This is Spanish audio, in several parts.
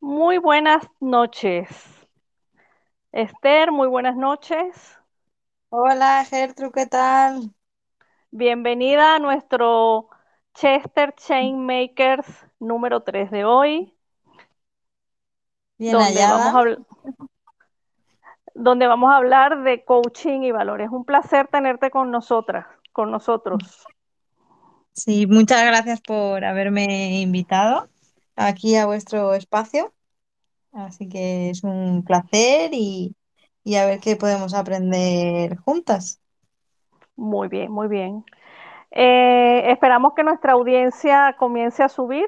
Muy buenas noches. Esther, muy buenas noches. Hola Gertrude, ¿qué tal? Bienvenida a nuestro Chester Chainmakers número 3 de hoy. Bien donde hallada. vamos, a, donde vamos a hablar de coaching y valores. Es un placer tenerte con nosotras, con nosotros. Sí, muchas gracias por haberme invitado aquí a vuestro espacio. Así que es un placer y, y a ver qué podemos aprender juntas. Muy bien, muy bien. Eh, esperamos que nuestra audiencia comience a subir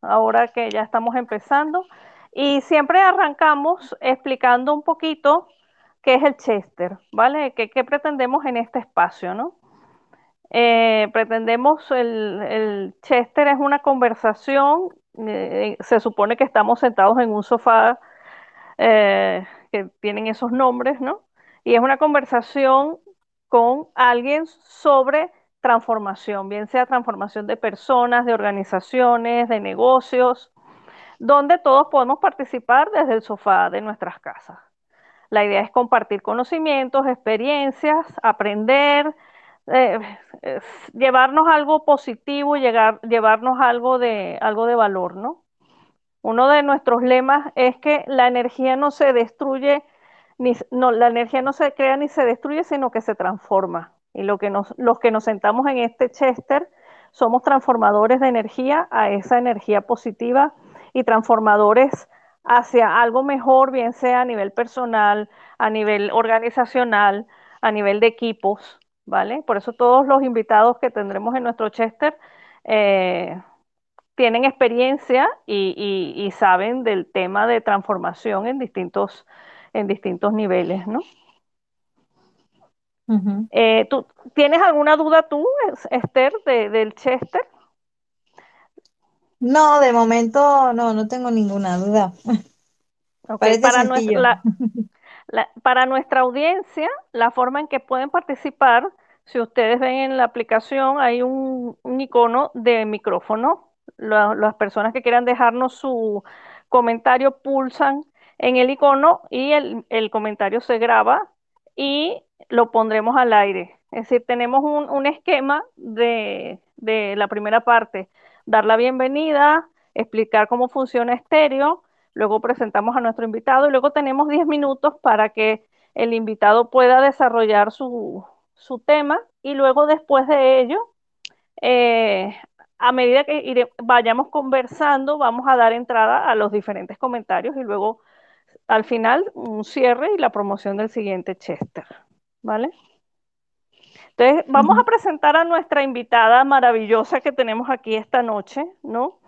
ahora que ya estamos empezando. Y siempre arrancamos explicando un poquito qué es el Chester, ¿vale? ¿Qué, qué pretendemos en este espacio, no? Eh, pretendemos, el, el, Chester es una conversación, eh, se supone que estamos sentados en un sofá eh, que tienen esos nombres, ¿no? Y es una conversación con alguien sobre transformación, bien sea transformación de personas, de organizaciones, de negocios, donde todos podemos participar desde el sofá de nuestras casas. La idea es compartir conocimientos, experiencias, aprender, eh, llevarnos algo positivo llegar, llevarnos algo de, algo de valor, ¿no? Uno de nuestros lemas es que la energía no se destruye, ni, no, la energía no se crea ni se destruye, sino que se transforma. Y lo que nos, los que nos sentamos en este Chester somos transformadores de energía a esa energía positiva y transformadores hacia algo mejor, bien sea a nivel personal, a nivel organizacional, a nivel de equipos, ¿vale? Por eso todos los invitados que tendremos en nuestro Chester eh, tienen experiencia y, y, y, saben del tema de transformación en distintos, en distintos niveles, ¿no? Uh -huh. eh, ¿tú, ¿Tienes alguna duda tú, Esther, de, del Chester? No, de momento no, no tengo ninguna duda. Okay, Parece para, nuestra, la, la, para nuestra audiencia, la forma en que pueden participar, si ustedes ven en la aplicación, hay un, icono de micrófono. La, las personas que quieran dejarnos su comentario pulsan en el icono y el, comentario se graba y lo pondremos al aire. Es decir, tenemos un, un esquema de, de, la primera parte, dar la bienvenida, explicar cómo funciona estéreo, luego presentamos a nuestro invitado y luego tenemos 10 minutos para que el invitado pueda desarrollar su, su tema y luego después de ello, eh, a medida que iré, vayamos conversando, vamos a dar entrada a los diferentes comentarios y luego al final un cierre y la promoción del siguiente Chester. ¿Vale? Entonces, vamos uh -huh. a presentar a nuestra invitada maravillosa que tenemos aquí esta noche, ¿no?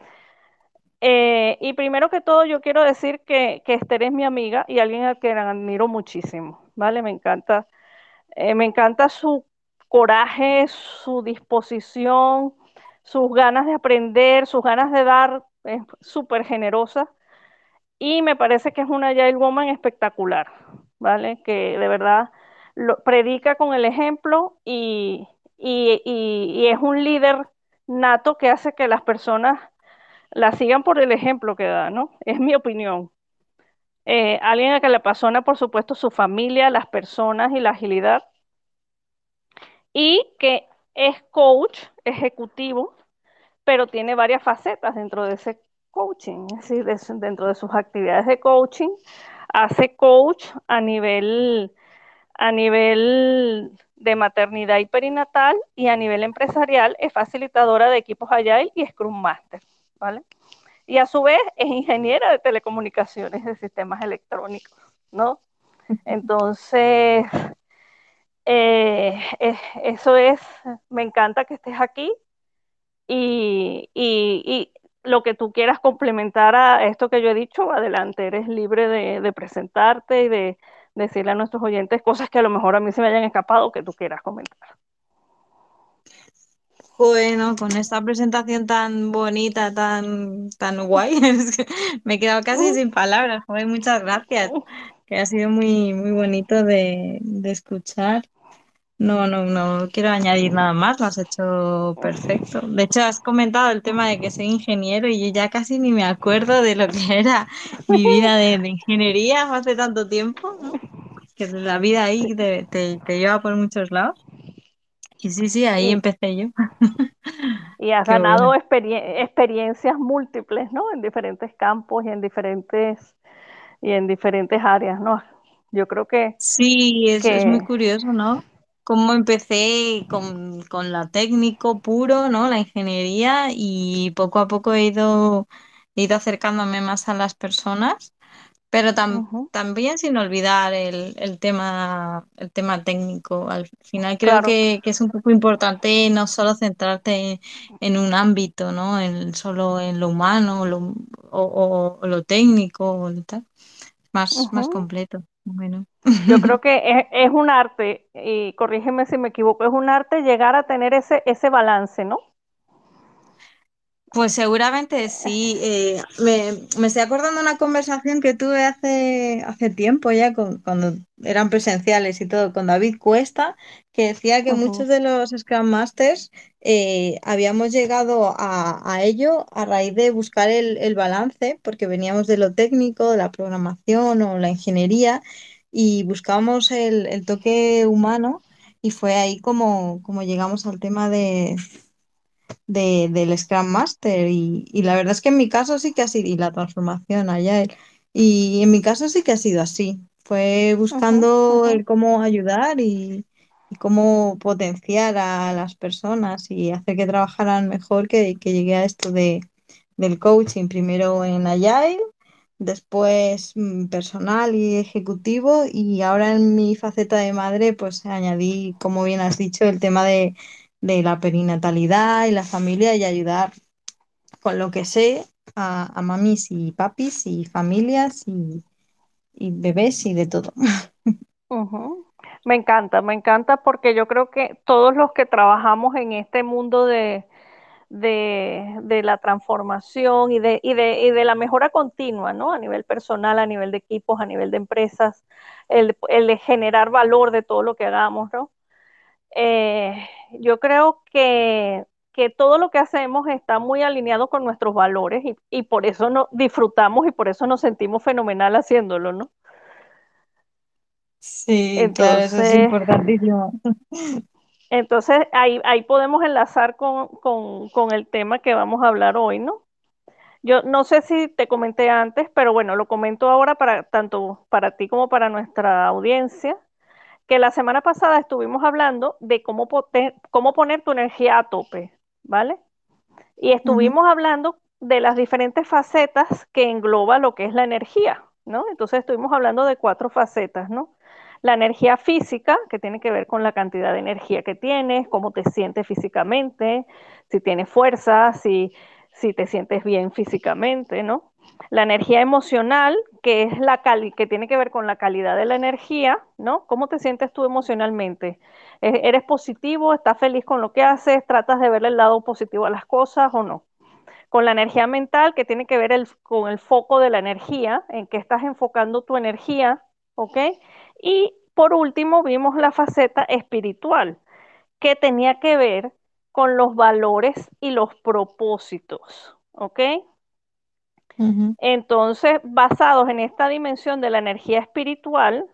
Eh, y primero que todo, yo quiero decir que, que, Esther es mi amiga y alguien al que admiro muchísimo, ¿vale? Me encanta, eh, me encanta su coraje, su disposición, sus ganas de aprender, sus ganas de dar, es súper generosa. Y me parece que es una Agile Woman espectacular, ¿vale? Que de verdad lo, predica con el ejemplo y, y, es un líder nato que hace que las personas la sigan por el ejemplo que da, ¿no? Es mi opinión. Eh, alguien a que le apasiona, por supuesto, su familia, las personas y la agilidad. Y que es coach ejecutivo, pero tiene varias facetas dentro de ese coaching, es decir, de, dentro de sus actividades de coaching, hace coach a nivel, a nivel de maternidad y perinatal y a nivel empresarial es facilitadora de equipos Agile y Scrum Master, ¿vale? Y a su vez es ingeniera de telecomunicaciones de sistemas electrónicos, ¿no? Entonces, eh, eh, eso es, me encanta que estés aquí y, y, y lo que tú quieras complementar a esto que yo he dicho, adelante, eres libre de, de presentarte y de, decirle a nuestros oyentes cosas que a lo mejor a mí se me hayan escapado que tú quieras comentar. Bueno, con esta presentación tan bonita, tan, tan guay, me he quedado casi sin palabras. Joder, muchas gracias, que ha sido muy, muy bonito de, de escuchar. No, no, no quiero añadir nada más, lo has hecho perfecto. De hecho, has comentado el tema de que soy ingeniero y yo ya casi ni me acuerdo de lo que era mi vida de, de ingeniería hace tanto tiempo, ¿no? Que la vida ahí te, te, te lleva por muchos lados. Y sí, sí, ahí empecé yo. y has Qué bueno. ganado experien- experiencias múltiples, ¿no? En diferentes campos y en diferentes, y en diferentes áreas, ¿no? Yo creo que, Sí, es, es muy curioso, ¿no? Cómo empecé con, con la técnico puro, ¿no? La ingeniería y poco a poco he ido, he ido acercándome más a las personas, pero tam- también sin olvidar el, el tema, el tema técnico. Al final creo claro, que, que es un poco importante no solo centrarte en un ámbito, ¿no? En, solo en lo humano lo- o, o- o lo técnico o tal. Más, más completo. Bueno. Yo creo que es, es un arte, y corrígeme si me equivoco, es un arte llegar a tener ese, ese balance, ¿no? Pues seguramente sí. Eh, me, me estoy acordando de una conversación que tuve hace, hace tiempo ya, con- cuando eran presenciales y todo, con David Cuesta, que decía que muchos de los Scrum Masters eh, habíamos llegado a, a ello a raíz de buscar el, el balance, porque veníamos de lo técnico, de la programación o la ingeniería, y buscábamos el, el toque humano, y fue ahí como, como llegamos al tema de, del Scrum Master y, y la verdad es que en mi caso sí que ha sido, y la transformación allá, y en mi caso sí que ha sido así. Fue buscando el cómo ayudar y, y cómo potenciar a las personas y hacer que trabajaran mejor que, que llegué a esto de, del coaching, primero en Agile, después mm, personal y ejecutivo y ahora en mi faceta de madre pues añadí, como bien has dicho, el tema de de la perinatalidad y la familia y ayudar con lo que sé a, a mamis y papis y familias y, bebés y de todo. Me encanta, me encanta porque yo creo que todos los que trabajamos en este mundo de, de, de la transformación y de, y, de, y de la mejora continua, ¿no? A nivel personal, a nivel de equipos, a nivel de empresas, el, el de generar valor de todo lo que hagamos, ¿no? Eh, yo creo que, que, todo lo que hacemos está muy alineado con nuestros valores y, y por eso no, disfrutamos y por eso nos sentimos fenomenal haciéndolo, ¿no? Sí, claro, eso es Entonces, importantísimo. entonces ahí, ahí podemos enlazar con, con, con el tema que vamos a hablar hoy, ¿no? Yo no sé si te comenté antes, pero bueno, lo comento ahora para tanto para ti como para nuestra audiencia, que la semana pasada estuvimos hablando de cómo, poter, cómo poner tu energía a tope, ¿vale? Y estuvimos hablando de las diferentes facetas que engloba lo que es la energía, ¿no? Entonces estuvimos hablando de cuatro facetas, ¿no? La energía física, que tiene que ver con la cantidad de energía que tienes, cómo te sientes físicamente, si tienes fuerza, si, si te sientes bien físicamente, ¿no? La energía emocional, que es la que tiene que ver con la calidad de la energía, ¿no? ¿Cómo te sientes tú emocionalmente? ¿E-, ¿Eres positivo? ¿Estás feliz con lo que haces? ¿Tratas de verle el lado positivo a las cosas o no? Con la energía mental, que tiene que ver con el foco de la energía, en qué estás enfocando tu energía, ¿ok? Y por último, vimos la faceta espiritual, que tenía que ver con los valores y los propósitos, ¿ok? Entonces, basados en esta dimensión de la energía espiritual,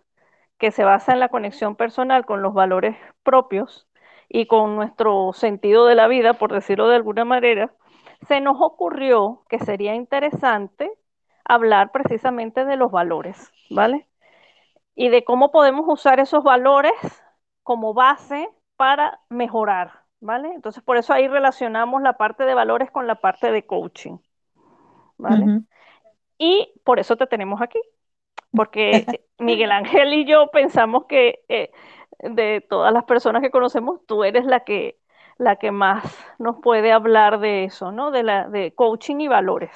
que se basa en la conexión personal con los valores propios y con nuestro sentido de la vida, por decirlo de alguna manera, se nos ocurrió que sería interesante hablar precisamente de los valores, ¿vale? Y de cómo podemos usar esos valores como base para mejorar, ¿vale? Entonces, por eso ahí relacionamos la parte de valores con la parte de coaching, ¿vale? Y por eso te tenemos aquí, porque Miguel Ángel y yo pensamos que eh, de todas las personas que conocemos, tú eres la que, la que más nos puede hablar de eso, ¿no? De, la, de coaching y valores.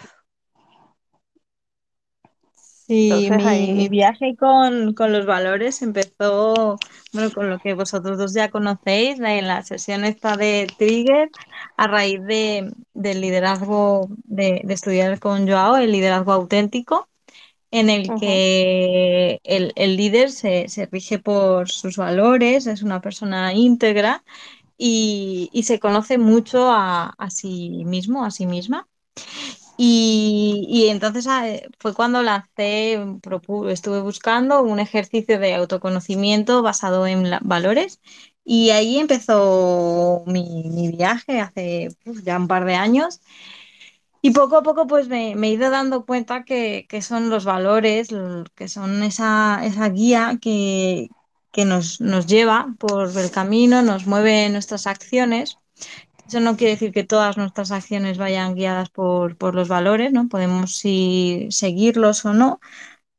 Sí, Entonces mi, viaje con, con los valores empezó, bueno, con lo que vosotros dos ya conocéis, en la sesión esta de Trigger, a raíz de, del liderazgo, de, de estudiar con Joao, el liderazgo auténtico. en el que el, el líder se, se rige por sus valores, es una persona íntegra y, y se conoce mucho a, a sí mismo, a sí misma. Y, entonces ah, eh, fue cuando lancé, propu- estuve buscando un ejercicio de autoconocimiento basado en valores y ahí empezó mi, viaje hace ya un par de años y poco a poco pues me, me he ido dando cuenta que, que son los valores, que son esa, esa guía que, que nos, nos lleva por el camino, nos mueve nuestras acciones. Eso no quiere decir que todas nuestras acciones vayan guiadas por, por los valores, ¿no? Podemos sí seguirlos o no,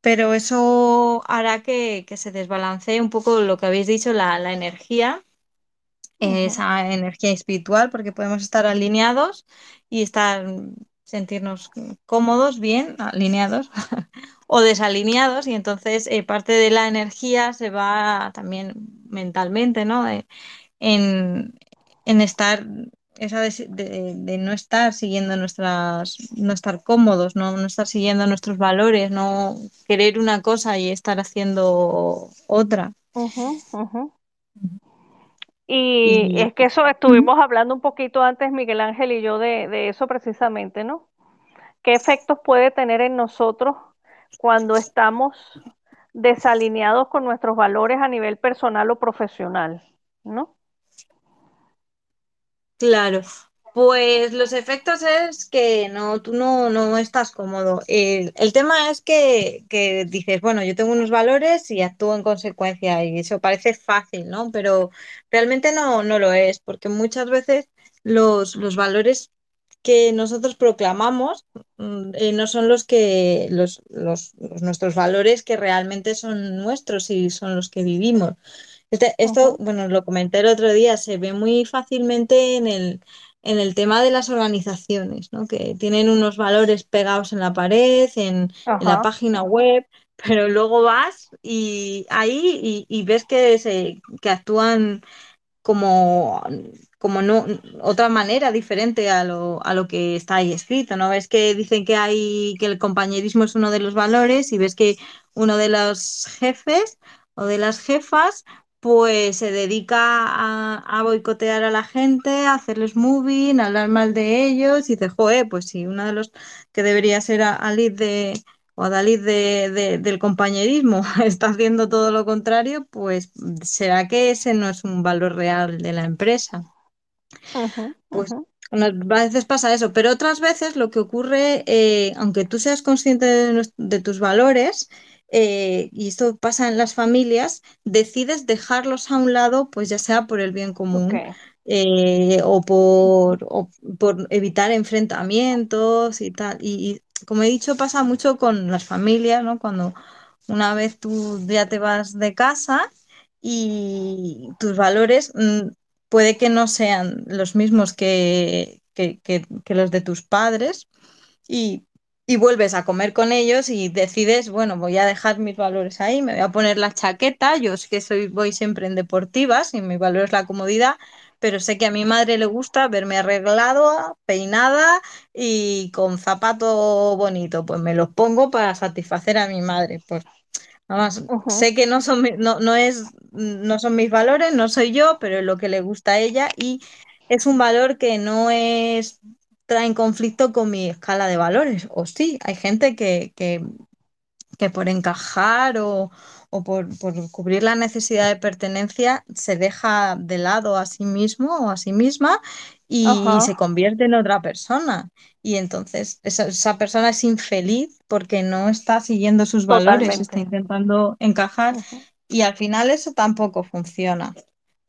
pero eso hará que, que se desbalancee un poco lo que habéis dicho, la, la energía esa energía espiritual, porque podemos estar alineados y estar, sentirnos cómodos, bien, alineados o desalineados, y entonces eh, parte de la energía se va también mentalmente, ¿no? Eh, en, en estar, esa de, de- de no estar siguiendo nuestras, no estar cómodos, ¿no? No estar siguiendo nuestros valores, no querer una cosa y estar haciendo otra. Y es que eso estuvimos hablando un poquito antes, Miguel Ángel y yo, de, de eso precisamente, ¿no? ¿Qué efectos puede tener en nosotros cuando estamos desalineados con nuestros valores a nivel personal o profesional, ¿no? Claro, pues los efectos es que no, tú no, no estás cómodo. El, tema es que, que dices, bueno, yo tengo unos valores y actúo en consecuencia y eso parece fácil, ¿no? Pero realmente no, no lo es, porque muchas veces los, los valores que nosotros proclamamos mm, eh, no son los que los, los, los nuestros valores que realmente son nuestros y son los que vivimos. Este- esto, bueno, lo comenté el otro día, se ve muy fácilmente en el, en el tema de las organizaciones, ¿no? Que tienen unos valores pegados en la pared, en, en la página web, pero luego vas y ahí y, y ves que, se, que actúan como, como no, otra manera diferente a lo, a lo que está ahí escrito, ¿no? Ves que dicen que hay, que el compañerismo es uno de los valores y ves que uno de los jefes o de las jefas pues se dedica a, a boicotear a la gente, a hacerles moving, a hablar mal de ellos y dices, joder, pues si uno de los que debería ser a, a lead de o Dalit de, de- del compañerismo está haciendo todo lo contrario, pues ¿será que ese no es un valor real de la empresa? ujú, Pues unas veces pasa eso, pero otras veces lo que ocurre, eh, aunque tú seas consciente de tus valores, eh, y esto pasa en las familias, decides dejarlos a un lado, pues ya sea por el bien común eh, o por, o por evitar enfrentamientos y tal. Y, y, como he dicho, pasa mucho con las familias, ¿no? Cuando una vez tú ya te vas de casa y tus valores mm, puede que no sean los mismos que, que, que- que los de tus padres y, y vuelves a comer con ellos y decides, bueno, voy a dejar mis valores ahí, me voy a poner la chaqueta, yo es que soy, voy siempre en deportivas y mi valor es la comodidad. Pero sé que a mi madre le gusta verme arreglado, peinada y con zapato bonito. Pues me los pongo para satisfacer a mi madre. Pues Además, ujú, sé que no son, no, no es, no son mis valores, no soy yo, pero es lo que le gusta a ella y es un valor que no es, trae en conflicto con mi escala de valores. O sí, hay gente que, que que por encajar o, o por, por cubrir la necesidad de pertenencia se deja de lado a sí mismo o a sí misma y se convierte en otra persona. Y entonces esa, esa persona es infeliz porque no está siguiendo sus valores, está intentando encajar y al final eso tampoco funciona.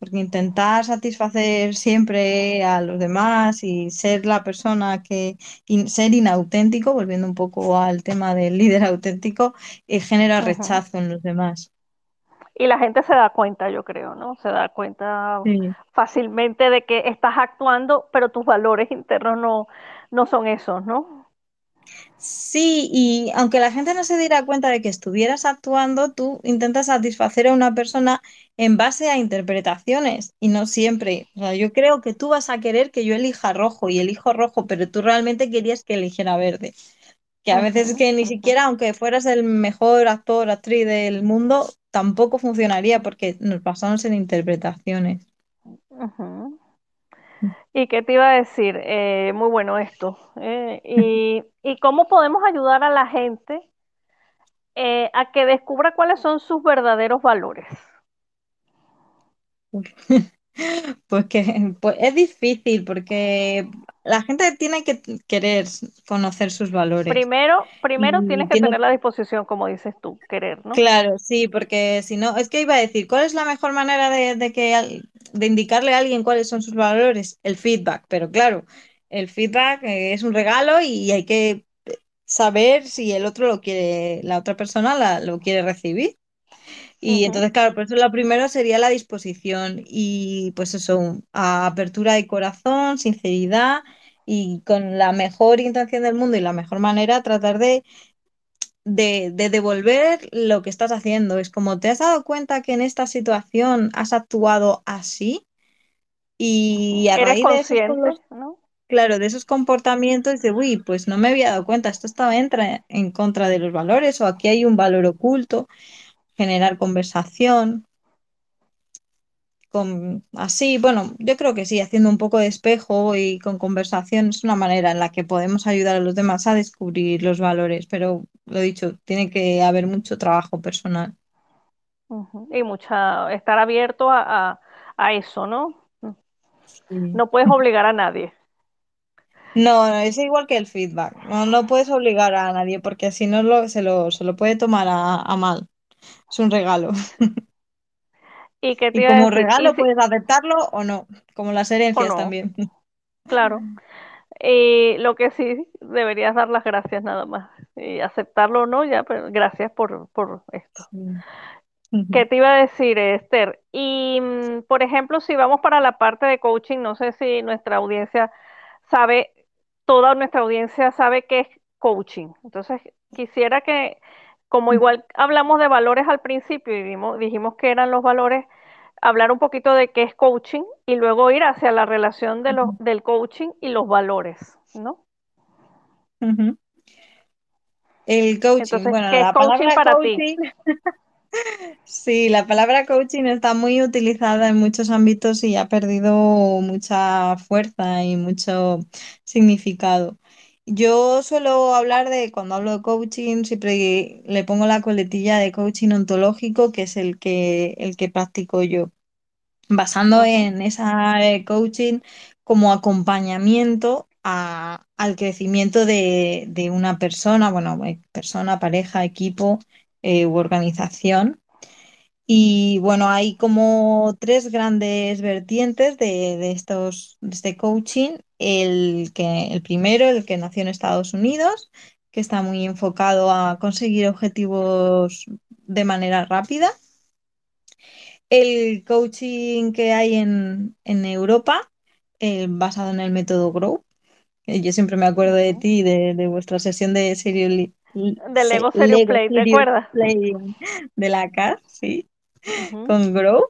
Porque intentar satisfacer siempre a los demás y ser la persona que, ser inauténtico, volviendo un poco al tema del líder auténtico, eh, genera rechazo en los demás. Y la gente se da cuenta, yo creo, ¿no? Se da cuenta Sí. fácilmente de que estás actuando, pero tus valores internos no, no son esos, ¿no? Sí, y aunque la gente no se diera cuenta de que estuvieras actuando, tú intentas satisfacer a una persona en base a interpretaciones y no siempre. O sea, yo creo que tú vas a querer que yo elija rojo y elijo rojo, pero tú realmente querías que eligiera verde. que a veces es que ni siquiera, aunque fueras el mejor actor, actriz del mundo, tampoco funcionaría porque nos basamos en interpretaciones. ujú. ¿Y qué te iba a decir? Eh, muy bueno esto. eh, y, ¿Y cómo podemos ayudar a la gente eh, a que descubra cuáles son sus verdaderos valores? Pues que pues es difícil porque la gente tiene que querer conocer sus valores Primero, primero y tienes que tiene tener la disposición, como dices tú, querer, ¿no? Claro, sí, porque si no, es que iba a decir, ¿cuál es la mejor manera de, de que de indicarle a alguien cuáles son sus valores? El feedback, pero claro, el feedback eh, es un regalo y hay que saber si el otro lo quiere, la otra persona la- lo quiere recibir. Y entonces, claro, por eso lo primero sería la disposición y pues eso, a- apertura de corazón, sinceridad y con la mejor intención del mundo y la mejor manera tratar de de, de devolver lo que estás haciendo. Es como, ¿te has dado cuenta que en esta situación has actuado así? Y a Eres raíz de claro, de esos comportamientos de, uy, pues no me había dado cuenta, esto estaba entra en contra de los valores o aquí hay un valor oculto, generar conversación. Con, así, bueno, yo creo que sí, haciendo un poco de espejo y con conversación es una manera en la que podemos ayudar a los demás a descubrir los valores, pero lo dicho, tiene que haber mucho trabajo personal. Y mucha, estar abierto a, a, a eso, ¿no? Sí. No puedes obligar a nadie. No, no, es igual que el feedback. No, no puedes obligar a nadie porque si no lo, se lo, se lo puede tomar a, a mal. Es un regalo. ¿Y qué te Y iba a como regalo puedes aceptarlo o no, como las herencias no, también. claro. Y lo que sí deberías dar las gracias nada más. Y aceptarlo o no, ya, pero gracias por, por esto. Sí. ¿Qué te iba a decir, Esther? Y, mm, por ejemplo, si vamos para la parte de coaching, no sé si nuestra audiencia sabe, toda nuestra audiencia sabe qué es coaching. Entonces, quisiera que, como igual hablamos de valores al principio y dijimos que eran los valores, hablar un poquito de qué es coaching y luego ir hacia la relación de los, del coaching y los valores, ¿no? El coaching, Entonces, bueno, ¿qué es la coaching palabra para ti? coaching Sí, la palabra coaching está muy utilizada en muchos ámbitos y ha perdido mucha fuerza y mucho significado. Yo suelo hablar de, cuando hablo de coaching, siempre le pongo la coletilla de coaching ontológico, que es el que, el que practico yo, basando en esa eh, coaching como acompañamiento a- al crecimiento de, de una persona, bueno, eh, persona, pareja, equipo eh, u organización y bueno, hay como tres grandes vertientes de, de estos, de este coaching. El que, el primero, el que nació en Estados Unidos, que está muy enfocado a conseguir objetivos de manera rápida. El coaching que hay en, en Europa, eh, basado en el método Grow. Yo siempre me acuerdo de ti, de, de vuestra sesión de serio, li- Del Lego Lego Play, ¿te acuerdas? De la CAR, sí, Con Grow.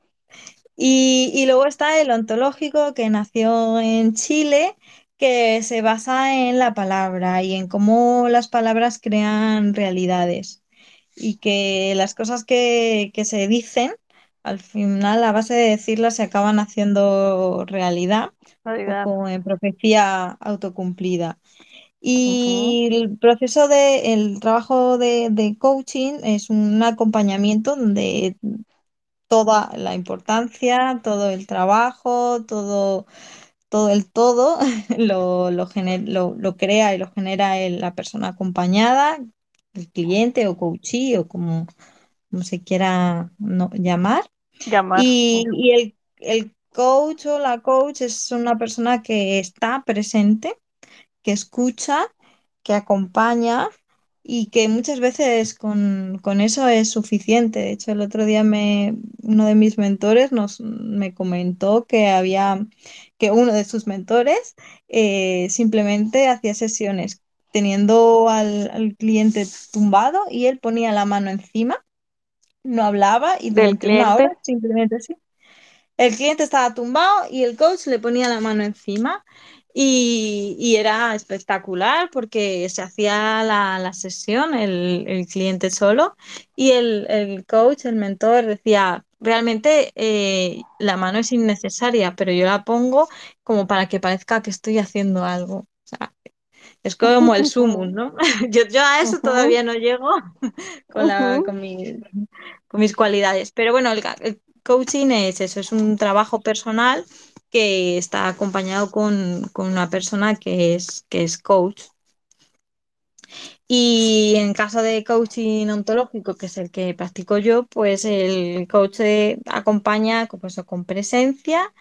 Y, y luego está el ontológico que nació en Chile, que se basa en la palabra y en cómo las palabras crean realidades y que las cosas que, que se dicen, al final, a base de decirlas, se acaban haciendo realidad, poco en profecía autocumplida. Y el proceso de, el trabajo de, de coaching es un acompañamiento donde toda la importancia, todo el trabajo, todo, todo el todo lo, lo, gener- lo, lo crea y lo genera el- la persona acompañada, el cliente o coachee o como, como se quiera no- llamar. Llamar. Y, y el, el coach o la coach es una persona que está presente que escucha, que acompaña y que muchas veces con, con eso es suficiente. De hecho, el otro día me, uno de mis mentores nos, me comentó que había, que uno de sus mentores eh, simplemente hacía sesiones teniendo al, al cliente tumbado y él ponía la mano encima, no hablaba y Del durante una hora simplemente así. El cliente estaba tumbado y el coach le ponía la mano encima Y, era espectacular porque se hacía la, sesión, el, el, cliente solo, y el, el, coach, el mentor, decía, realmente eh, la mano es innecesaria, pero yo la pongo como para que parezca que estoy haciendo algo. O sea, es como el sumum, ¿no? Yo, yo a eso todavía no llego con, la, con, mi, con, mis cualidades. Pero bueno, el, el, coaching es eso, es un trabajo personal que está acompañado con, con una persona que es, que es coach. Y en caso de coaching ontológico, que es el que practico yo, pues el coach acompaña pues, con presencia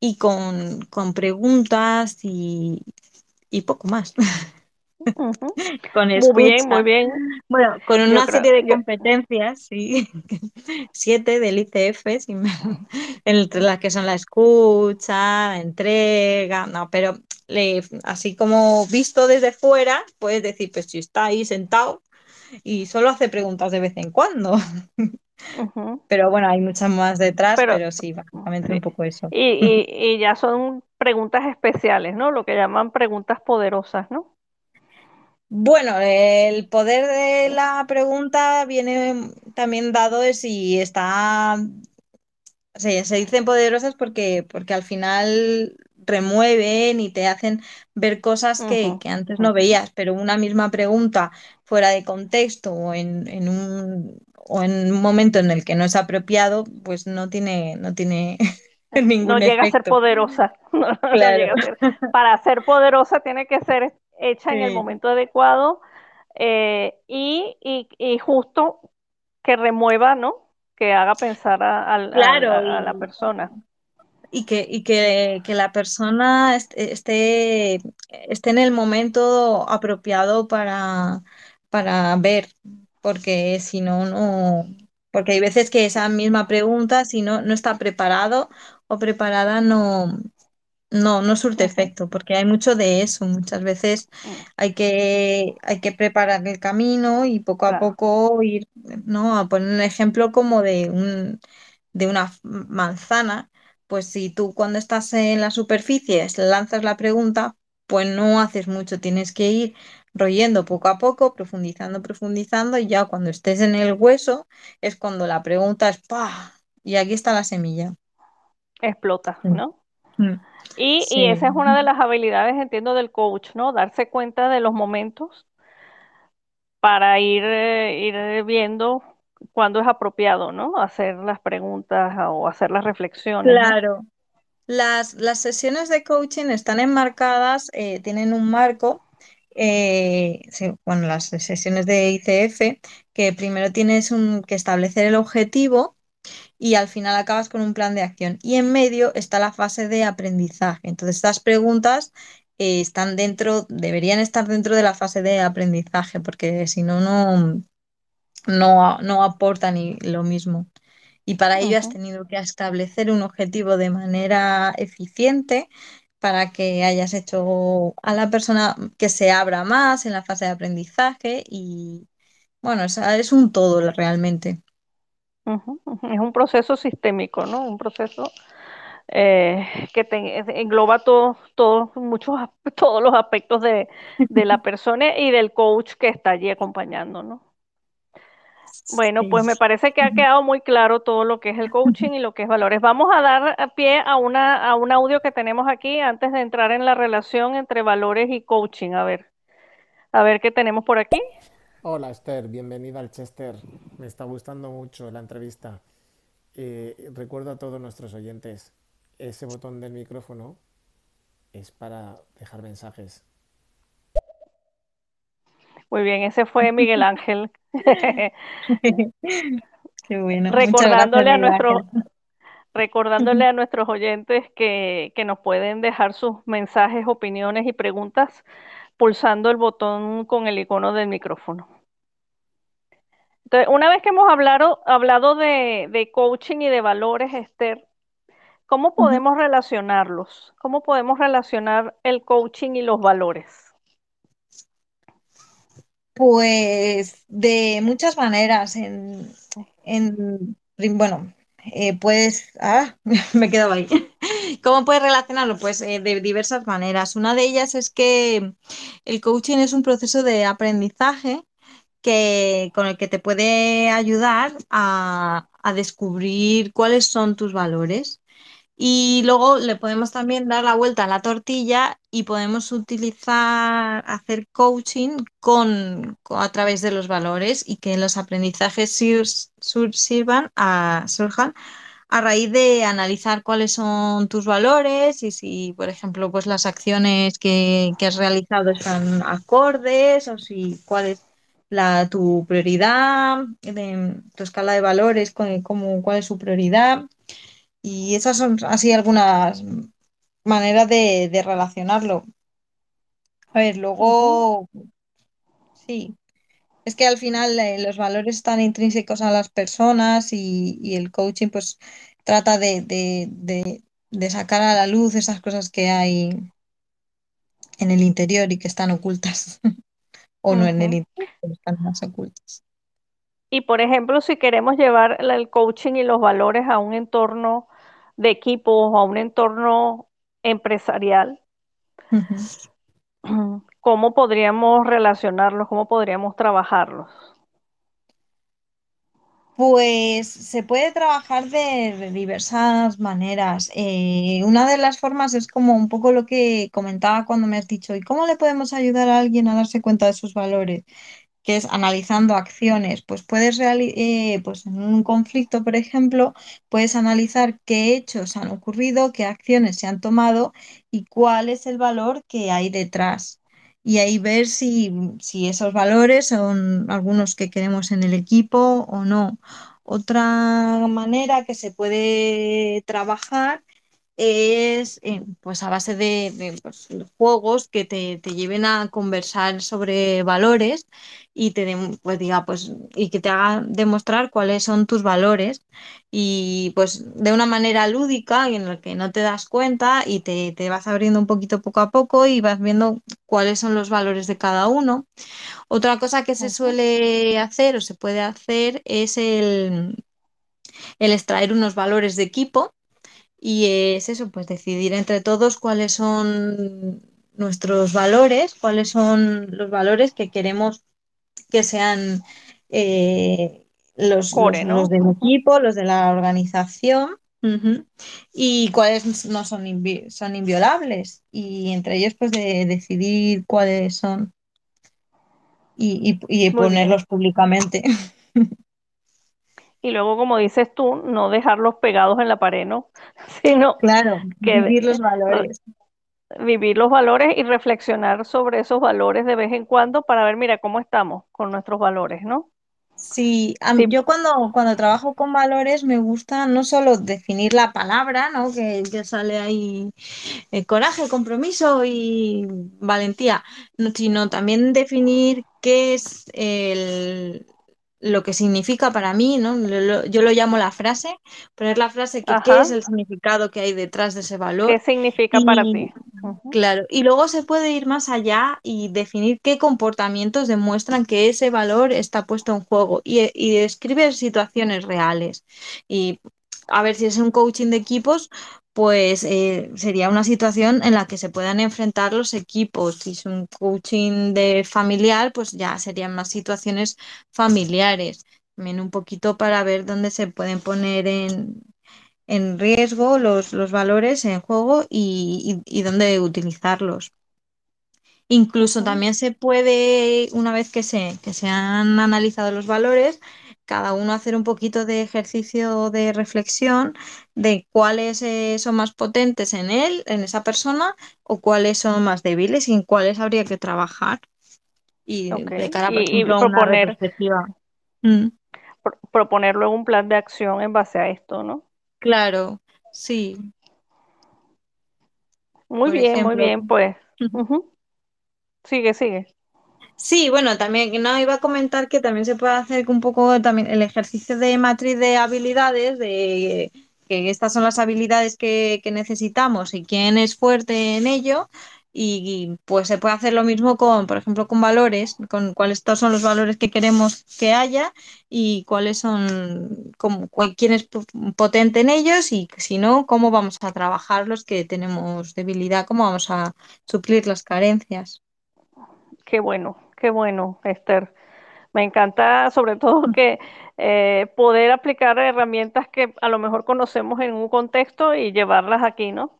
y con, con preguntas y, y poco más. con escucha. Muy bien, muy bien. Bueno, con una serie de competencias, sí, siete del ICF, entre las que son la escucha, la entrega, no, pero le, así como visto desde fuera, puedes decir, pues si está ahí sentado y solo hace preguntas de vez en cuando. Pero bueno, hay muchas más detrás, pero, sí, básicamente un poco eso. Y, y, y ya son preguntas especiales, ¿no? Lo que llaman preguntas poderosas, ¿no? Bueno, el poder de la pregunta viene también dado de si está, se, se dicen poderosas porque, porque al final remueven y te hacen ver cosas que, que antes no veías, pero una misma pregunta fuera de contexto o en, en un, o en un momento en el que no es apropiado, pues no tiene, no tiene ningún No llega a ser poderosa. No, claro. no ser. Para ser poderosa tiene que ser hecha sí. en el momento adecuado eh, y, y, y, justo que remueva, ¿no? Que haga pensar a, a, claro, a, a la persona. Y que, y que, que, la persona esté, esté en el momento apropiado para, para ver, porque si no, no, porque hay veces que esa misma pregunta, si no, no está preparado o preparada, no, no, no surte efecto, porque hay mucho de eso. Muchas veces hay que, hay que preparar el camino y poco a claro. poco ir, ¿no? A poner un ejemplo como de, un, de una manzana. Pues si tú cuando estás en la superficie lanzas la pregunta, pues no haces mucho, tienes que ir royendo poco a poco, profundizando, profundizando, y ya cuando estés en el hueso es cuando la pregunta es ¡pah! Y aquí está la semilla. Explota, ¿no? Y, sí. y, esa es una de las habilidades, entiendo, del coach, ¿no? Darse cuenta de los momentos para ir, eh, ir viendo cuándo es apropiado, ¿no? Hacer las preguntas o hacer las reflexiones. Claro. Las, las, sesiones de coaching están enmarcadas, eh, tienen un marco, eh, sí, bueno, las sesiones de ICF, que primero tienes un, que establecer el objetivo y al final acabas con un plan de acción. Y en medio está la fase de aprendizaje. Entonces, estas preguntas eh, están dentro, deberían estar dentro de la fase de aprendizaje, porque si no, no, no, no aportan lo mismo. Y para ello uh -huh. has tenido que establecer un objetivo de manera eficiente para que hayas hecho a la persona que se abra más en la fase de aprendizaje y bueno, es, es un todo realmente. Uh -huh. Es un proceso sistémico, ¿no? Un proceso eh, que te, engloba todos, todos, muchos, todos los aspectos de, de, la persona y del coach que está allí acompañando, ¿no? Bueno, pues me parece que ha quedado muy claro todo lo que es el coaching y lo que es valores. Vamos a dar pie a, una, a un audio que tenemos aquí antes de entrar en la relación entre valores y coaching. A ver, a ver qué tenemos por aquí. Hola Esther, bienvenida al Chester. Me está gustando mucho la entrevista. Eh, recuerdo a todos nuestros oyentes, ese botón del micrófono es para dejar mensajes. Muy bien, ese fue Miguel Ángel. Qué bueno. Recordándole gracias, a nuestros recordándole a nuestros oyentes que, que, nos pueden dejar sus mensajes, opiniones y preguntas pulsando el botón con el icono del micrófono. Entonces, una vez que hemos hablado, hablado de, de coaching y de valores, Esther, ¿cómo podemos uh -huh. relacionarlos? ¿Cómo podemos relacionar el coaching y los valores? Pues de muchas maneras. En, en bueno, eh, pues, ah, me quedaba ahí. ¿Cómo puedes relacionarlo? Pues eh, de diversas maneras. Una de ellas es que el coaching es un proceso de aprendizaje que, con el que te puede ayudar a, a descubrir cuáles son tus valores. Y luego le podemos también dar la vuelta a la tortilla y podemos utilizar, hacer coaching con, con- a través de los valores y que los aprendizajes sir- sirvan a, surjan a raíz de analizar cuáles son tus valores y si, por ejemplo, pues las acciones que, que has realizado están acordes o si cuál es la, tu prioridad, tu escala de valores, cómo- cuál es su prioridad. Y esas son así algunas maneras de, de relacionarlo. A ver, luego, sí, es que al final eh, los valores están intrínsecos a las personas y, y el coaching pues trata de, de, de, de sacar a la luz esas cosas que hay en el interior y que están ocultas, o no en el interior, pero están más ocultas. Y por ejemplo, si queremos llevar el coaching y los valores a un entorno de equipo o a un entorno empresarial. ¿cómo podríamos relacionarlos? ¿Cómo podríamos trabajarlos? Pues se puede trabajar de, de diversas maneras. Eh, una de las formas es como un poco lo que comentaba cuando me has dicho, ¿y cómo le podemos ayudar a alguien a darse cuenta de sus valores? Que es analizando acciones, pues puedes eh, pues en un conflicto, por ejemplo, puedes analizar qué hechos han ocurrido, qué acciones se han tomado y cuál es el valor que hay detrás. Y ahí ver si, si esos valores son algunos que queremos en el equipo o no. Otra manera que se puede trabajar es eh, pues a base de, de, pues, juegos que te, te lleven a conversar sobre valores y te pues diga pues y que te hagan demostrar cuáles son tus valores y pues de una manera lúdica en la que no te das cuenta y te, te vas abriendo un poquito poco a poco y vas viendo cuáles son los valores de cada uno. Otra cosa que se suele hacer o se puede hacer es el, el extraer unos valores de equipo y es eso, pues decidir entre todos cuáles son nuestros valores, cuáles son los valores que queremos que sean eh, los, Core, los ¿no? del equipo, los de la organización, y cuáles no son, invi- son inviolables. Y entre ellos, pues de decidir cuáles son y, y, ponerlos públicamente. Y luego, como dices tú, no dejarlos pegados en la pared, ¿no? Sino Claro, que vivir los valores. vivir los valores y reflexionar sobre esos valores de vez en cuando para ver, mira, cómo estamos con nuestros valores, ¿no? Sí, am- Sí, yo cuando, cuando trabajo con valores me gusta no solo definir la palabra, ¿no? Que, que sale ahí eh, coraje, compromiso y valentía, no, sino también definir qué es el, lo que significa para mí, ¿no? Lo- lo- yo lo llamo la frase, poner la frase que qué es el significado que hay detrás de ese ¿qué valor significa para ti? Claro, y luego se puede ir más allá y definir qué comportamientos demuestran que ese valor está puesto en juego y, y describir situaciones reales. Y a ver si es un coaching de equipos, pues eh, sería una situación en la que se puedan enfrentar los equipos. Si es un coaching de familiar, pues ya serían más situaciones familiares. También un poquito para ver dónde se pueden poner en en riesgo los, los valores en juego y, y, y dónde utilizarlos. Incluso también se puede, una vez que se, que se han analizado los valores, cada uno hacer un poquito de ejercicio de reflexión de cuáles eh, son más potentes en él, en esa persona, o cuáles son más débiles y en cuáles habría que trabajar. Y de cara, por y, a proponer. Mm, pro- proponer luego un plan de acción en base a esto, ¿no? claro, sí, Muy por bien, muy bien, pues. Sigue, sigue. Sí, bueno, también no iba a comentar que también se puede hacer un poco también el ejercicio de matriz de habilidades, de que estas son las habilidades que, necesitamos y quién es fuerte en ello. y, pues se puede hacer lo mismo con, por ejemplo, con valores, con cuáles son los valores que queremos que haya y cuáles son, como, quién es potente en ellos y si no, cómo vamos a trabajar los que tenemos debilidad, cómo vamos a suplir las carencias. Qué bueno, qué bueno, Esther. Me encanta sobre todo que eh, poder aplicar herramientas que a lo mejor conocemos en un contexto y llevarlas aquí, ¿no?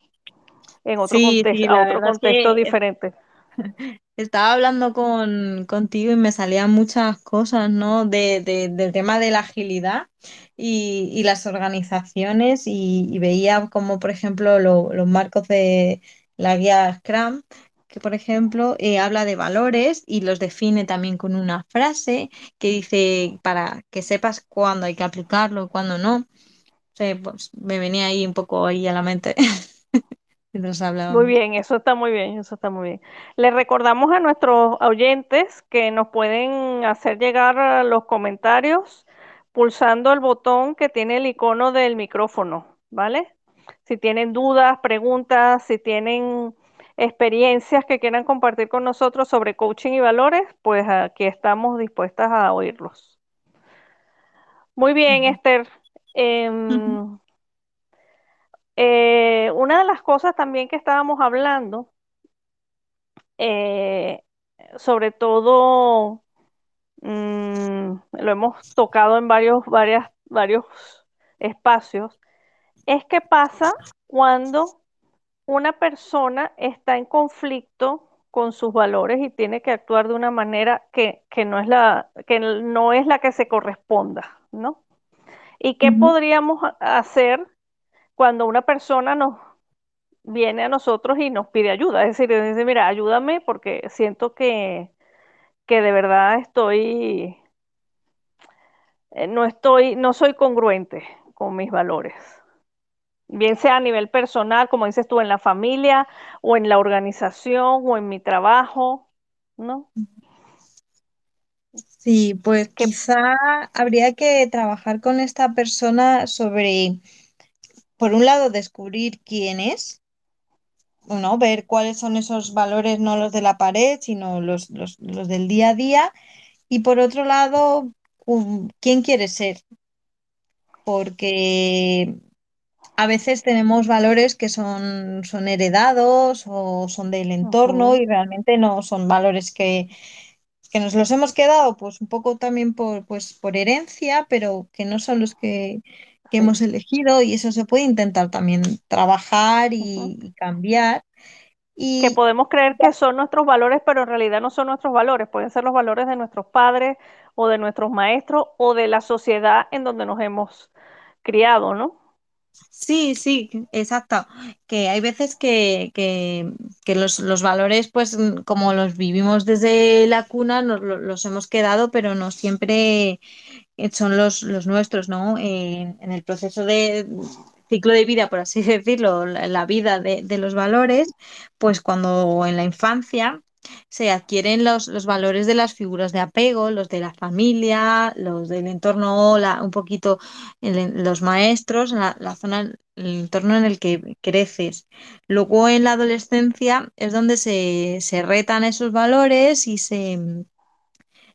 En otro contexto, a otro contexto diferente. Estaba hablando con, contigo y me salían muchas cosas, ¿no? De, del tema de la agilidad y, las organizaciones y, veía como, por ejemplo, los marcos de la guía Scrum que por ejemplo eh, habla de valores y los define también con una frase que dice para que sepas cuándo hay que aplicarlo y cuándo no. pues me venía ahí un poco ahí a la mente. Muy bien, eso está muy bien, eso está muy bien. Les recordamos a nuestros oyentes que nos pueden hacer llegar los comentarios pulsando el botón que tiene el icono del micrófono, ¿vale? Si tienen dudas, preguntas, si tienen experiencias que quieran compartir con nosotros sobre coaching y valores, pues aquí estamos dispuestas a oírlos. Muy bien, Esther. Em, eh, una de las cosas también que estábamos hablando, eh, sobre todo, mm, lo hemos tocado en varios, varias, varios espacios, es qué pasa cuando una persona está en conflicto con sus valores y tiene que actuar de una manera que, no, es la, que no es la que se corresponda, ¿no? ¿Y qué podríamos hacer cuando una persona nos viene a nosotros y nos pide ayuda? Es decir, dice, mira, ayúdame porque siento que, que de verdad estoy, eh, no estoy, no soy congruente con mis valores bien sea a nivel personal, como dices tú, en la familia o en la organización o en mi trabajo, ¿no? Sí, pues quizá habría que trabajar con esta persona sobre, por un lado, descubrir quién es, ¿no? Ver cuáles son esos valores, no los de la pared, sino los, los, los del día a día. Y por otro lado, quién quiere ser. Porque a veces tenemos valores que son, son heredados o son del entorno y realmente no son valores que, nos los hemos quedado pues un poco también por, pues, por herencia, pero que no son los que, hemos elegido y eso se puede intentar también trabajar y, cambiar. Y... Que podemos creer que son nuestros valores, pero en realidad no son nuestros valores, pueden ser los valores de nuestros padres o de nuestros maestros o de la sociedad en donde nos hemos criado, ¿no? Sí, sí, exacto. Que hay veces que, que, los, los, valores, pues como los vivimos desde la cuna, nos, los hemos quedado, pero no siempre son los, los nuestros, ¿no? en el proceso de ciclo de vida, por así decirlo, la, vida de, de, los valores, pues cuando en la infancia se adquieren los, los, valores de las figuras de apego, los de la familia, los del entorno, un poquito los maestros, la, la, zona, el entorno en el que creces. Luego en la adolescencia es donde se, se retan esos valores y se...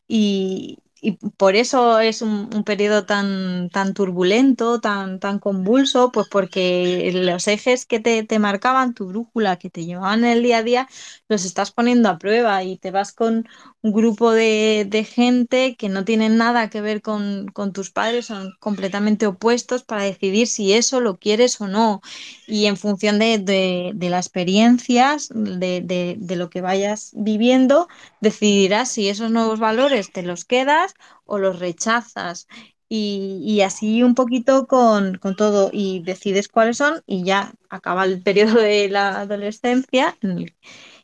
Y, y por eso es un, periodo tan, tan turbulento, tan, tan convulso, pues porque los ejes que te, marcaban, tu brújula, que te llevaban en el día a día, los estás poniendo a prueba y te vas con grupo de, gente que no tienen nada que ver con, tus padres, son completamente opuestos para decidir si eso lo quieres o no. Y en función de, las experiencias, de, de lo que vayas viviendo, decidirás si esos nuevos valores te los quedas o los rechazas. Y, así un poquito con, todo y decides cuáles son y ya acaba el periodo de la adolescencia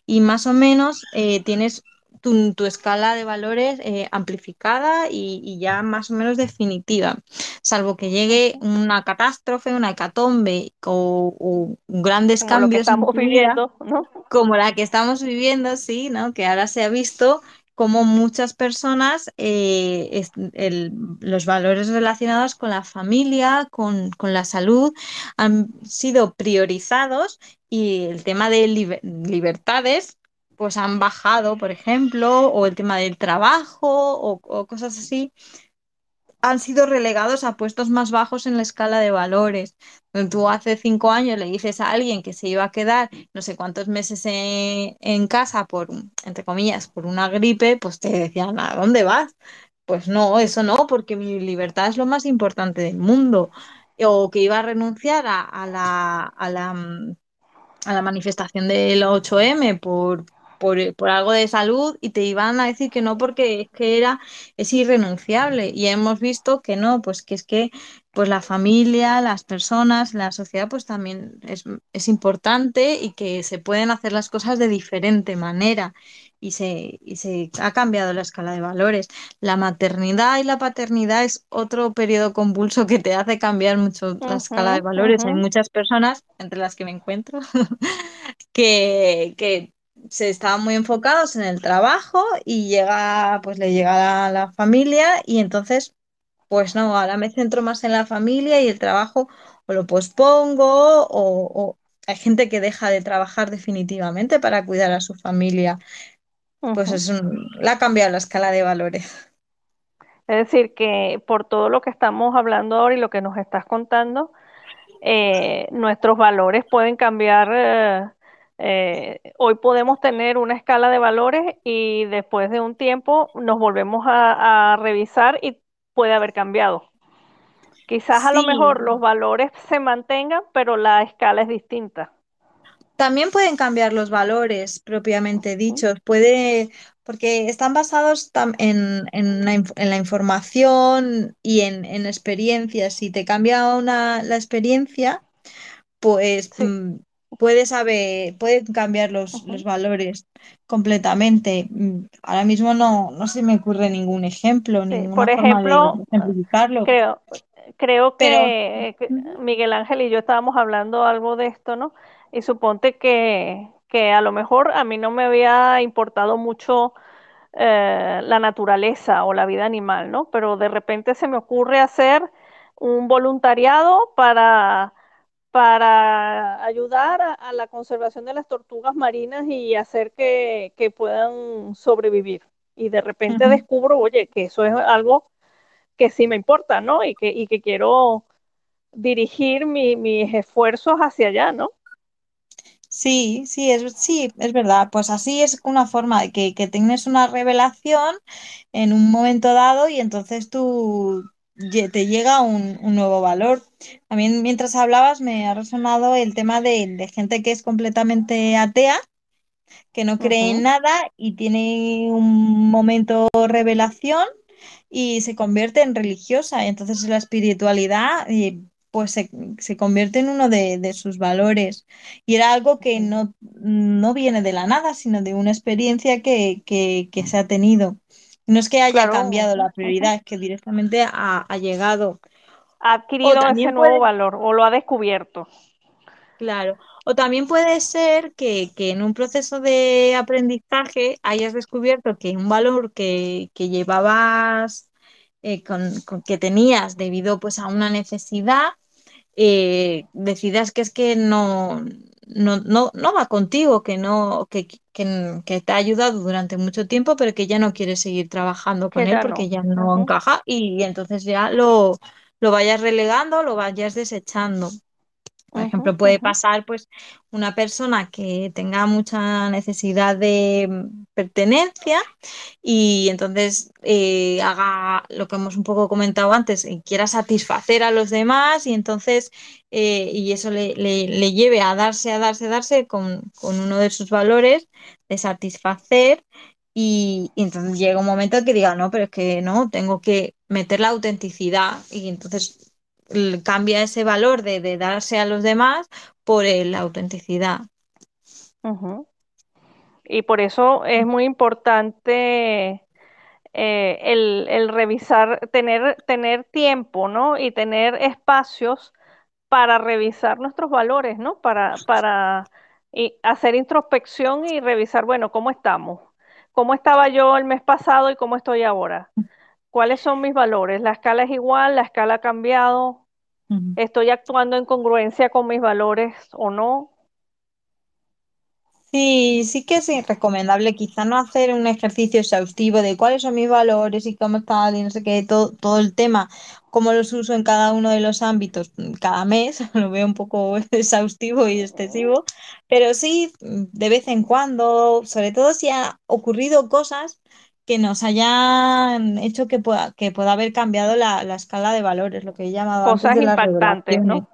y más o menos eh, tienes tu, escala de valores eh, amplificada y, ya más o menos definitiva, salvo que llegue una catástrofe, una hecatombe o, grandes cambios. estamos viviendo, ¿no? Como la que estamos viviendo, sí, ¿no? Que ahora se ha visto como muchas personas eh, los valores relacionados con la familia, con, la salud, han sido priorizados y el tema de libertades pues han bajado, por ejemplo, o el tema del trabajo o cosas así, han sido relegados a puestos más bajos en la escala de valores. Tú hace cinco años le dices a alguien que se iba a quedar no sé cuántos meses en, casa por, entre comillas, por una gripe, pues te decían, ¿a dónde vas? Pues no, eso no, porque mi libertad es lo más importante del mundo. O que iba a renunciar a, la, a la, a la manifestación del 8M por, por, algo de salud y te iban a decir que no porque es que era, es irrenunciable. Y hemos visto que no, pues que es que pues la familia, las personas, la sociedad, pues también es, es importante y que se pueden hacer las cosas de diferente manera. Y se, y se ha cambiado la escala de valores. La maternidad y la paternidad es otro periodo convulso que te hace cambiar mucho la escala de valores. Hay muchas personas, entre las que me encuentro, que, que se estaban muy enfocados en el trabajo y llega, pues le llega a la familia y entonces, pues no, ahora me centro más en la familia y el trabajo o lo pospongo o, hay gente que deja de trabajar definitivamente para cuidar a su familia. Pues es le ha cambiado la escala de valores. Es decir, que por todo lo que estamos hablando ahora y lo que nos estás contando, eh, nuestros valores pueden cambiar eh, eh, hoy podemos tener una escala de valores y después de un tiempo nos volvemos a, revisar y puede haber cambiado. Quizás a lo mejor los valores se mantengan, pero la escala es distinta. También pueden cambiar los valores propiamente dichos, puede, porque están basados en, la, información y en, experiencias. Si te cambia una, la experiencia, pues mm, puede saber, pueden cambiar los, valores completamente. Mm, ahora mismo no, no se me ocurre ningún ejemplo, ninguna Por ejemplo, Creo, creo que, Miguel Ángel y yo estábamos hablando algo de esto, ¿no? Y suponte que, que a lo mejor a mí no me había importado mucho eh, la naturaleza o la vida animal, ¿no? Pero de repente se me ocurre hacer un voluntariado para para ayudar a, la conservación de las tortugas marinas y hacer que, puedan sobrevivir. Y de repente descubro, oye, que eso es algo que sí me importa, ¿no? Y que, y que quiero dirigir mis esfuerzos hacia allá, ¿no? Sí, sí, es, sí, es verdad. Pues así es una forma de que, que tengas una revelación en un momento dado y entonces tú, te llega un, nuevo valor. También mientras hablabas me ha resonado el tema de, gente que es completamente atea, que no cree en nada y tiene un momento revelación y se convierte en religiosa. Entonces la espiritualidad eh, pues se, convierte en uno de, sus valores. Y era algo que no, no, viene de la nada, sino de una experiencia que, que se ha tenido. No es que haya cambiado la prioridad, es que directamente ha, llegado. Ha adquirido ese nuevo valor o lo ha descubierto. Claro. O también puede ser que, en un proceso de aprendizaje hayas descubierto que un valor que, llevabas, eh, con, que tenías debido pues, a una necesidad, eh, decidas que es que no, no, no, no va contigo, que no, que, que, te ha ayudado durante mucho tiempo, pero que ya no quieres seguir trabajando con él porque ya no encaja y, entonces ya lo, lo vayas relegando, lo vayas desechando. Por ejemplo, puede pasar pues una persona que tenga mucha necesidad de mm, pertenencia y entonces eh, haga lo que hemos un poco comentado antes, y quiera satisfacer a los demás y entonces eh, y eso le, lleve a darse, a darse, a darse con, con uno de sus valores de satisfacer y, y, entonces llega un momento que diga, no, pero es que no, tengo que meter la autenticidad y entonces cambia ese valor de, darse a los demás por la autenticidad. Y por eso es muy importante eh, el, revisar, tener, tener tiempo, ¿no? Y tener espacios para revisar nuestros valores, ¿no? Para, para hacer introspección y revisar, bueno, ¿cómo estamos? cómo estaba yo el mes pasado y cómo estoy ahora. ¿Cuáles son mis valores? ¿La escala es igual? ¿La escala ha cambiado? ¿Estoy actuando en congruencia con mis valores o no? Sí, sí que es recomendable quizá no hacer un ejercicio exhaustivo de cuáles son mis valores y cómo tal y no sé qué, todo, todo el tema, cómo los uso en cada uno de los ámbitos cada mes, lo veo un poco exhaustivo y excesivo, pero sí de vez en cuando, sobre todo si ha ocurrido cosas que nos hayan hecho que pueda, que pueda haber cambiado la, la escala de valores, lo que he llamado antes Cosas de impactantes, ¿no?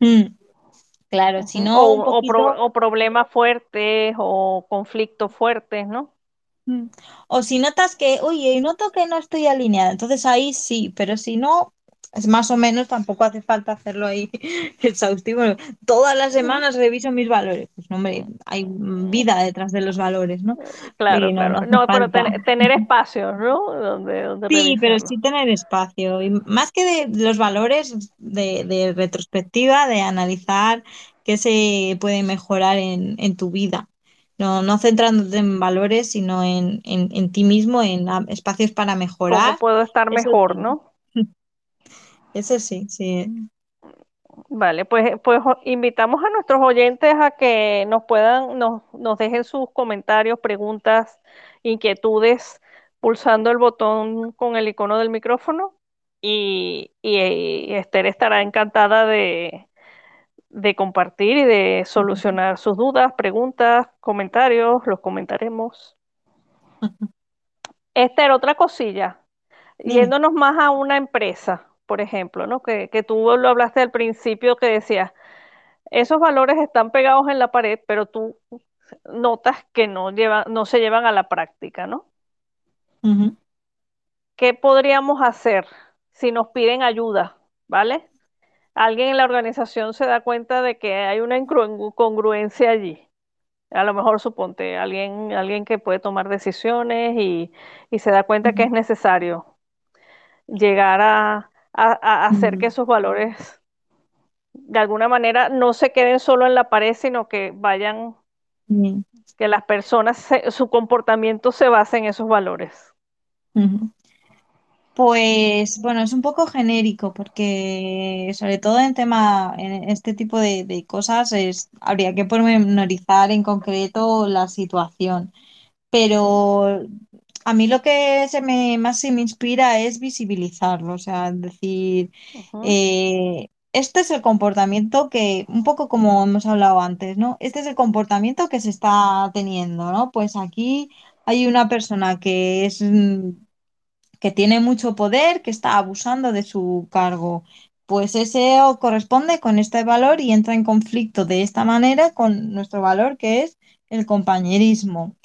Mm. Claro, si no, O, pro- o problemas fuertes o conflictos fuertes, ¿no? mm, o si notas que, oye, noto que no estoy alineada, entonces ahí sí, pero si no, es más o menos, tampoco hace falta hacerlo ahí exhaustivo. Todas las semanas reviso mis valores. Pues no, hombre, hay vida detrás de los valores, ¿no? Claro, no, no claro. hace No, pero ten- tener espacios, ¿no? Donde, donde Sí, pero sí tener espacio. Y más que de los valores de, de retrospectiva, de analizar qué se puede mejorar en, en tu vida. No, no centrándote en valores, sino en, en, en ti mismo, en espacios para ¿Cómo mejorar. puedo estar Eso mejor, no? Eso sí, sí. Vale, pues, pues invitamos a nuestros oyentes a que nos puedan, nos, nos dejen sus comentarios, preguntas, inquietudes, pulsando el botón con el icono del micrófono. Y, y, y Esther estará encantada de, de compartir y de solucionar sus dudas, preguntas, comentarios, los comentaremos. Esther, otra cosilla, yéndonos más a una empresa, por ejemplo, ¿no? Que, que tú lo hablaste al principio que decías, esos valores están pegados en la pared, pero tú notas que no llevan, no se llevan a la práctica, ¿no? ¿Qué podríamos hacer si nos piden ayuda, ¿vale? Alguien en la organización se da cuenta de que hay una incongruencia allí. A lo mejor suponte alguien, alguien que puede tomar decisiones y, y se da cuenta que es necesario llegar a, a- a hacer que esos valores de alguna manera no se queden solo en la pared, sino que vayan, que las personas, se- su comportamiento se base en esos valores. Pues bueno, es un poco genérico porque sobre todo en tema, en este tipo de, de cosas es, habría que pormenorizar en concreto la situación. Pero a mí lo que se me, más se me inspira es visibilizarlo, o sea, decir, eh, este es el comportamiento que, un poco como hemos hablado antes, ¿no? Este es el comportamiento que se está teniendo, ¿no? Pues aquí hay una persona que es mm, que tiene mucho poder, que está abusando de su cargo. Pues ese corresponde con este valor y entra en conflicto de esta manera con nuestro valor, que es el compañerismo.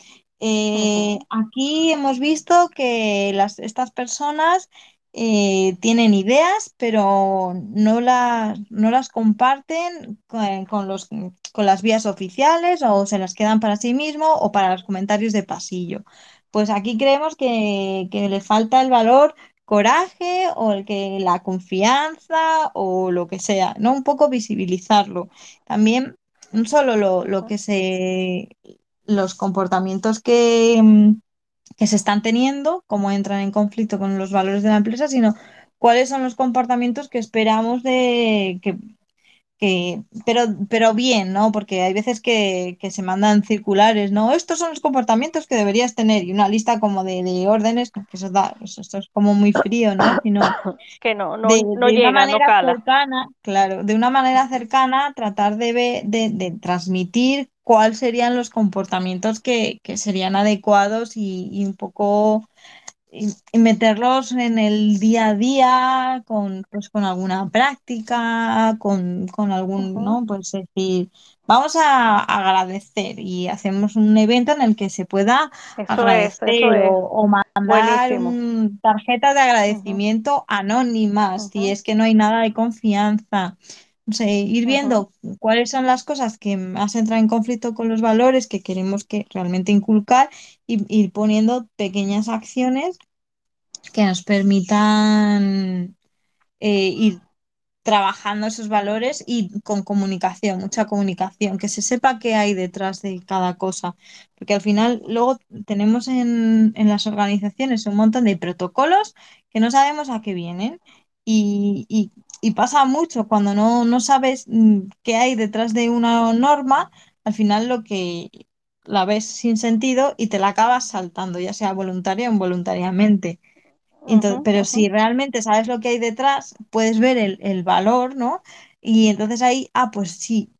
Eh, aquí hemos visto que las, estas personas eh, tienen ideas, pero no las, no las comparten con, con los, con las vías oficiales o se las quedan para sí mismo o para los comentarios de pasillo. Pues aquí creemos que, que le falta el valor coraje o el que la confianza o lo que sea, ¿no? Un poco visibilizarlo. También no solo lo, lo que se, los comportamientos que, mm, que se están teniendo, cómo entran en conflicto con los valores de la empresa, sino cuáles son los comportamientos que esperamos de que que, pero, pero bien, ¿no? Porque hay veces que, que se mandan circulares, ¿no? Estos son los comportamientos que deberías tener y una lista como de, de órdenes, que eso da, eso- esto es como muy frío, ¿no? Sino Que no, no, de, no de una no manera cala. cercana, claro, de una manera cercana tratar de, de, de transmitir cuáles serían los comportamientos que, que serían adecuados y, y un poco y, y meterlos en el día a día con, pues, con alguna práctica, con, con algún. ¿no? Pues decir, vamos a agradecer y hacemos un evento en el que se pueda Eso agradecer o, es. o mandar un, tarjetas de agradecimiento anónimas si ujú, es que no hay nada de confianza. O sea, ir viendo cuáles son las cosas que más entran en conflicto con los valores que queremos que realmente inculcar y ir poniendo pequeñas acciones que nos permitan eh, ir trabajando esos valores y con comunicación, mucha comunicación, que se sepa qué hay detrás de cada cosa. Porque al final luego tenemos en, en las organizaciones un montón de protocolos que no sabemos a qué vienen. Y, y, y pasa mucho cuando no, no sabes mm, qué hay detrás de una norma, al final lo que la ves sin sentido y te la acabas saltando, ya sea voluntaria o involuntariamente. Entonces, pero si realmente sabes lo que hay detrás, puedes ver el, el valor, ¿no? Y entonces ahí, ah, pues sí,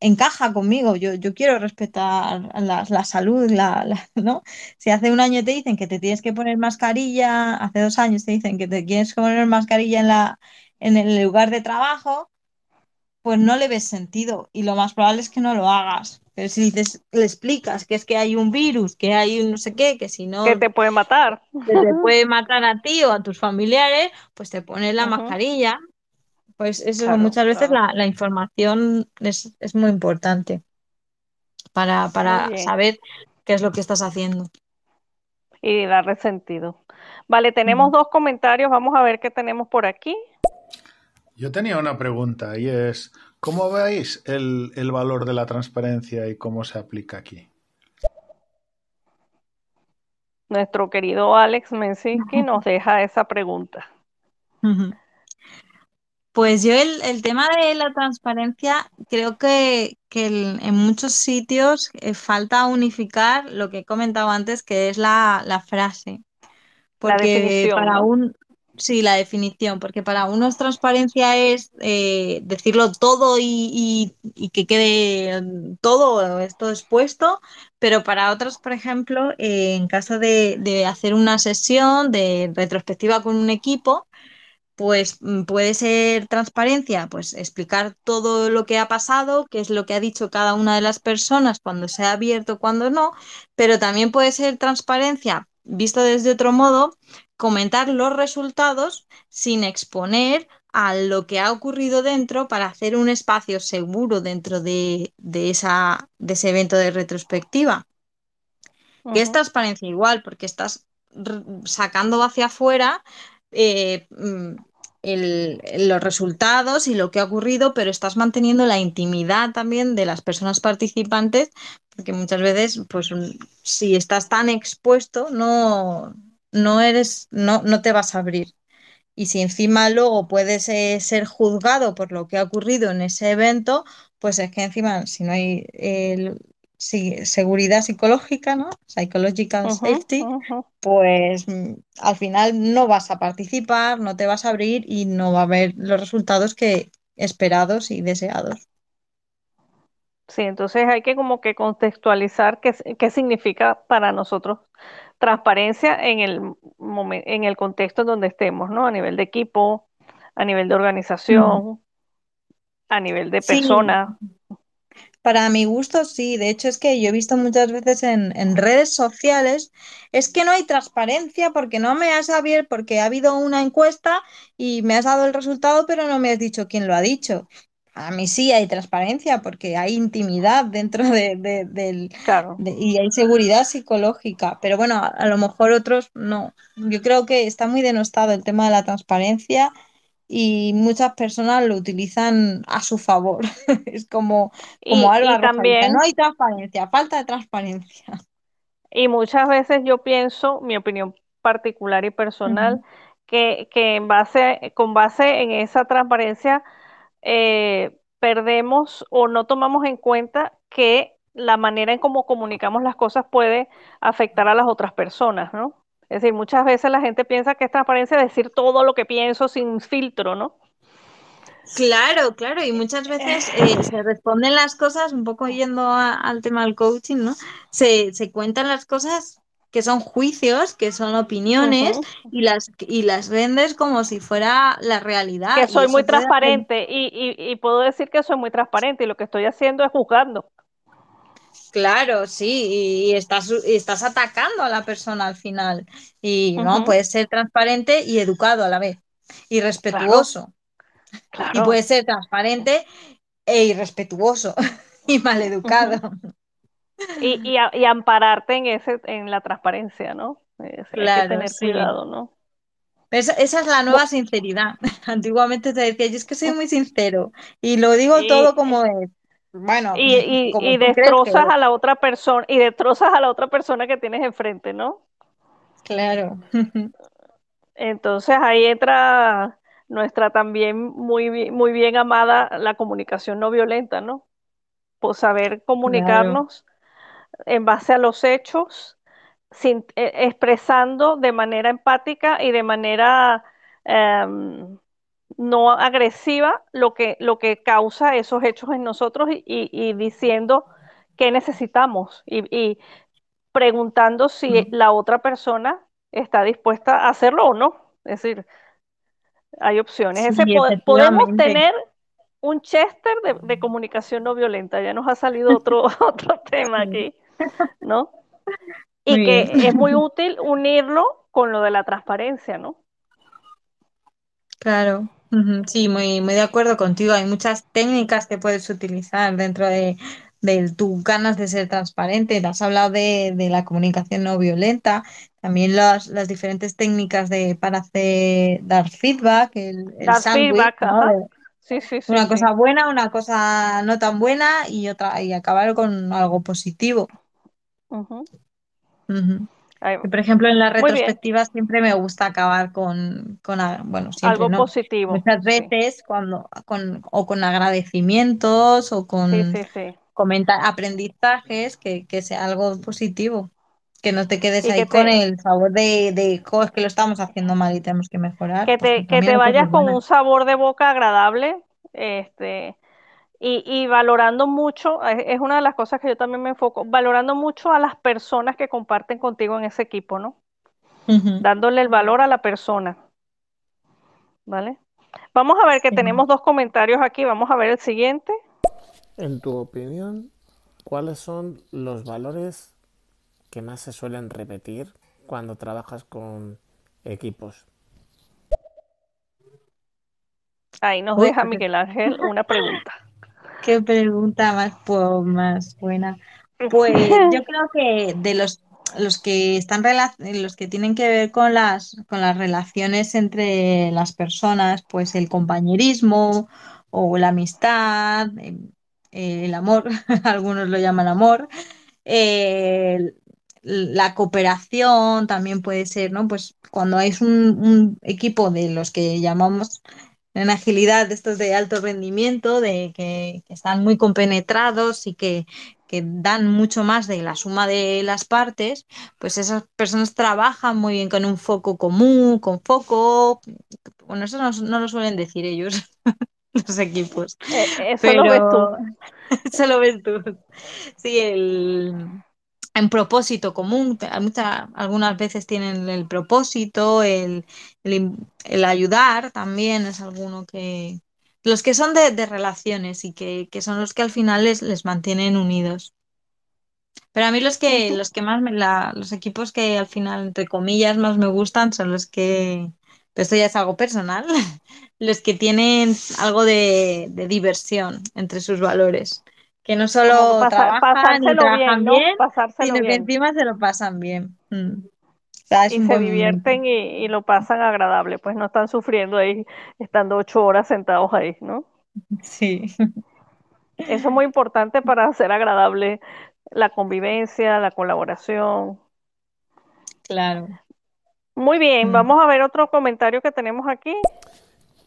encaja conmigo, yo, yo quiero respetar la, la salud, la, la- ¿no? Si hace un año te dicen que te tienes que poner mascarilla, hace dos años te dicen que te tienes que poner mascarilla en la, en el lugar de trabajo, pues no le ves sentido y lo más probable es que no lo hagas. Pero si dices, le explicas que es que hay un virus, que hay un no sé qué, que si Que no te puede matar. que te puede matar a ti o a tus familiares, pues te pones la mascarilla. Pues eso Claro, muchas veces claro. la, la información es, es muy importante para, para saber qué es lo que estás haciendo. Y darle sentido. Vale, tenemos dos comentarios. Vamos a ver qué tenemos por aquí. Yo tenía una pregunta y es, ¿cómo veis el, el valor de la transparencia y cómo se aplica aquí? Nuestro querido Alex Mensinski nos deja esa pregunta. Pues yo el, el tema de la transparencia creo que, que el- en muchos sitios eh, falta unificar lo que he comentado antes, que es la, la frase. La Porque definición, para un, sí, la definición, porque para unos transparencia es eh, decirlo todo y, que quede todo esto expuesto, pero para otros, por ejemplo, eh, en caso de, de hacer una sesión de retrospectiva con un equipo, pues mm, puede ser transparencia, pues explicar todo lo que ha pasado, qué es lo que ha dicho cada una de las personas, cuando se ha abierto, cuando no, pero también puede ser transparencia, visto desde otro modo, comentar los resultados sin exponer a lo que ha ocurrido dentro para hacer un espacio seguro dentro de, de esa, de ese evento de retrospectiva. Que es transparencia igual, porque estás sacando hacia afuera eh, mm, el- los resultados y lo que ha ocurrido, pero estás manteniendo la intimidad también de las personas participantes, porque muchas veces, pues, mm, si estás tan expuesto, no, no eres, no, no te vas a abrir. Y si encima luego puedes eh, ser juzgado por lo que ha ocurrido en ese evento, pues es que encima, si no hay eh, si- seguridad psicológica, ¿no? Psychological safety, pues mm, al final no vas a participar, no te vas a abrir y no va a haber los resultados que esperados y deseados. Sí, entonces hay que como que contextualizar qué, qué significa para nosotros transparencia en el momen- en el contexto en donde estemos, ¿no? A nivel de equipo, a nivel de organización, a nivel de Sí, persona. Para mi gusto, sí. De hecho, es que yo he visto muchas veces en, en redes sociales, es que no hay transparencia porque no me has abierto, porque ha habido una encuesta y me has dado el resultado, pero no me has dicho quién lo ha dicho. A mí sí hay transparencia porque hay intimidad dentro de, de- del, Claro. de- y hay seguridad psicológica. Pero bueno, a, a lo mejor otros no. Yo creo que está muy denostado el tema de la transparencia y muchas personas lo utilizan a su favor. Es como, como Y, Alba y dice, no también, hay transparencia, falta de transparencia. y muchas veces yo pienso, mi opinión particular y personal, que, que en base, con base en esa transparencia eh, perdemos o no tomamos en cuenta que la manera en cómo comunicamos las cosas puede afectar a las otras personas, ¿no? Es decir, muchas veces la gente piensa que es transparencia decir todo lo que pienso sin filtro, ¿no? Claro, claro, y muchas veces eh, se responden las cosas, un poco yendo a- al tema del coaching, ¿no? Se, se cuentan las cosas que son juicios, que son opiniones, y las, y las vendes como si fuera la realidad, Que soy muy transparente y, y, y puedo decir que soy muy transparente y lo que estoy haciendo es juzgando. Claro, sí, y estás, y estás atacando a la persona al final. Y no, puedes ser transparente y educado a la vez, y Claro, respetuoso. Y puedes ser transparente e irrespetuoso y maleducado. Y, y, a- y ampararte en ese, en la transparencia, ¿no? Es- hay que Claro, tener sí. cuidado, ¿no? Esa, esa es la nueva sinceridad. Antiguamente te decía, yo es que soy muy sincero y lo digo todo como es. Bueno, y, como crees destrozas que a la otra persona y destrozas a la otra persona que tienes enfrente, ¿no? Claro. Entonces ahí entra nuestra también muy, muy bien amada la comunicación no violenta, ¿no? Por saber Claro. En base a los hechos, sin, eh, expresando de manera empática y de manera em, no agresiva lo que, lo que causa esos hechos en nosotros y, y- y diciendo qué necesitamos y, y preguntando si la otra persona está dispuesta a hacerlo o no. Es decir, hay opciones. Ese Sí, po- podemos tener un Chester de, de comunicación no violenta. Ya nos ha salido otro, otro tema aquí, ¿no? Muy Y que bien. es muy útil unirlo con lo de la transparencia, ¿no? Claro, Sí, muy, muy de acuerdo contigo. Hay muchas técnicas que puedes utilizar dentro de, de tus ganas de ser transparente. Has hablado de, de la comunicación no violenta, también las, las diferentes técnicas de, para hacer, dar feedback, el, el Dar sándwich, feedback, Sí, sí, sí, una cosa buena, una cosa no tan buena y otra, y acabar con algo positivo. Ay, Y, por ejemplo, en las retrospectivas siempre me gusta acabar con, con bueno, siempre algo no, positivo. muchas Sí, veces cuando, con, o con agradecimientos o con sí, sí. comentar aprendizajes, que, que sea algo positivo, que no te quedes Y ahí que con te, el sabor de, de "Jo, es que lo estamos haciendo mal y tenemos que mejorar, que porque te, que te vayas con un sabor de boca agradable, este, y, y valorando mucho, es, es una de las cosas que yo también me enfoco, valorando mucho a las personas que comparten contigo en ese equipo, ¿no? Dándole el valor a la persona, ¿vale? Vamos a ver que sí. tenemos dos comentarios aquí, vamos a ver el siguiente. En tu opinión, ¿cuáles son los valores que más se suelen repetir cuando trabajas con equipos? Ahí nos deja Miguel Ángel una pregunta. Qué pregunta más, pues, más buena. Pues yo creo que de los, los que están los que tienen que ver con las, con las relaciones entre las personas, pues el compañerismo o la amistad, eh, el amor, algunos lo llaman amor, eh, la cooperación también puede ser, ¿no? Pues cuando hay un, un equipo de los que llamamos en agilidad, de estos de alto rendimiento, de que, que están muy compenetrados y que, que dan mucho más de la suma de las partes, pues esas personas trabajan muy bien con un foco común, con foco. Bueno, eso no, no lo suelen decir ellos, los equipos, Eh, eso lo ves tú. eso lo ves tú. Sí, el, en propósito común, muchas, algunas veces tienen el propósito, el, el, ayudar también es alguno que... Los que son de, de relaciones y que, que son los que al final les, les mantienen unidos. Pero a mí los que, los que más me la, los equipos que al final, entre comillas, más me gustan son los que, pero esto ya es algo personal, los que tienen algo de, de diversión entre sus valores. Que no que solo pasa- trabajan y pasárselo trabajan bien, ¿no? bien, Pasárselo sino que bien. encima se lo pasan bien. Mm. O sea, es Y se divierten y, y lo pasan agradable, pues no están sufriendo ahí, estando ocho horas sentados ahí, ¿no? Sí, Eso es muy importante para hacer agradable la convivencia, la colaboración. claro. Muy bien, Mm. vamos a ver otro comentario que tenemos aquí.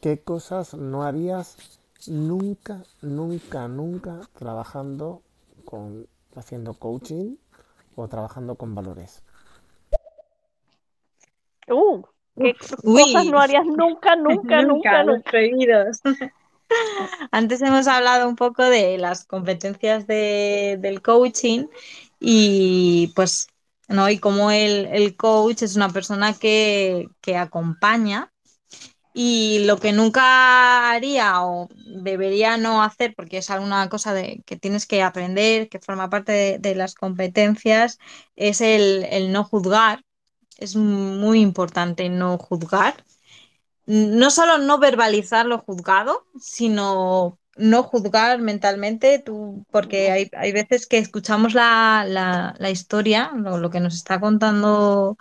¿Qué cosas no harías nunca, nunca, nunca trabajando con, haciendo coaching o trabajando con valores? Uh, ¿qué Uy. cosas no harías nunca, nunca, nunca, nunca? prohibidos. Antes hemos hablado un poco de las competencias de- del coaching y pues, ¿no? Y cómo el, el coach es una persona que, que acompaña y lo que nunca haría o debería no hacer, porque es alguna cosa de, que tienes que aprender, que forma parte de, las competencias, es el, el no juzgar. Es muy importante no juzgar no solo no verbalizar lo juzgado, sino no juzgar mentalmente, tú, porque hay, hay veces que escuchamos la, la, historia, lo, lo que nos está contando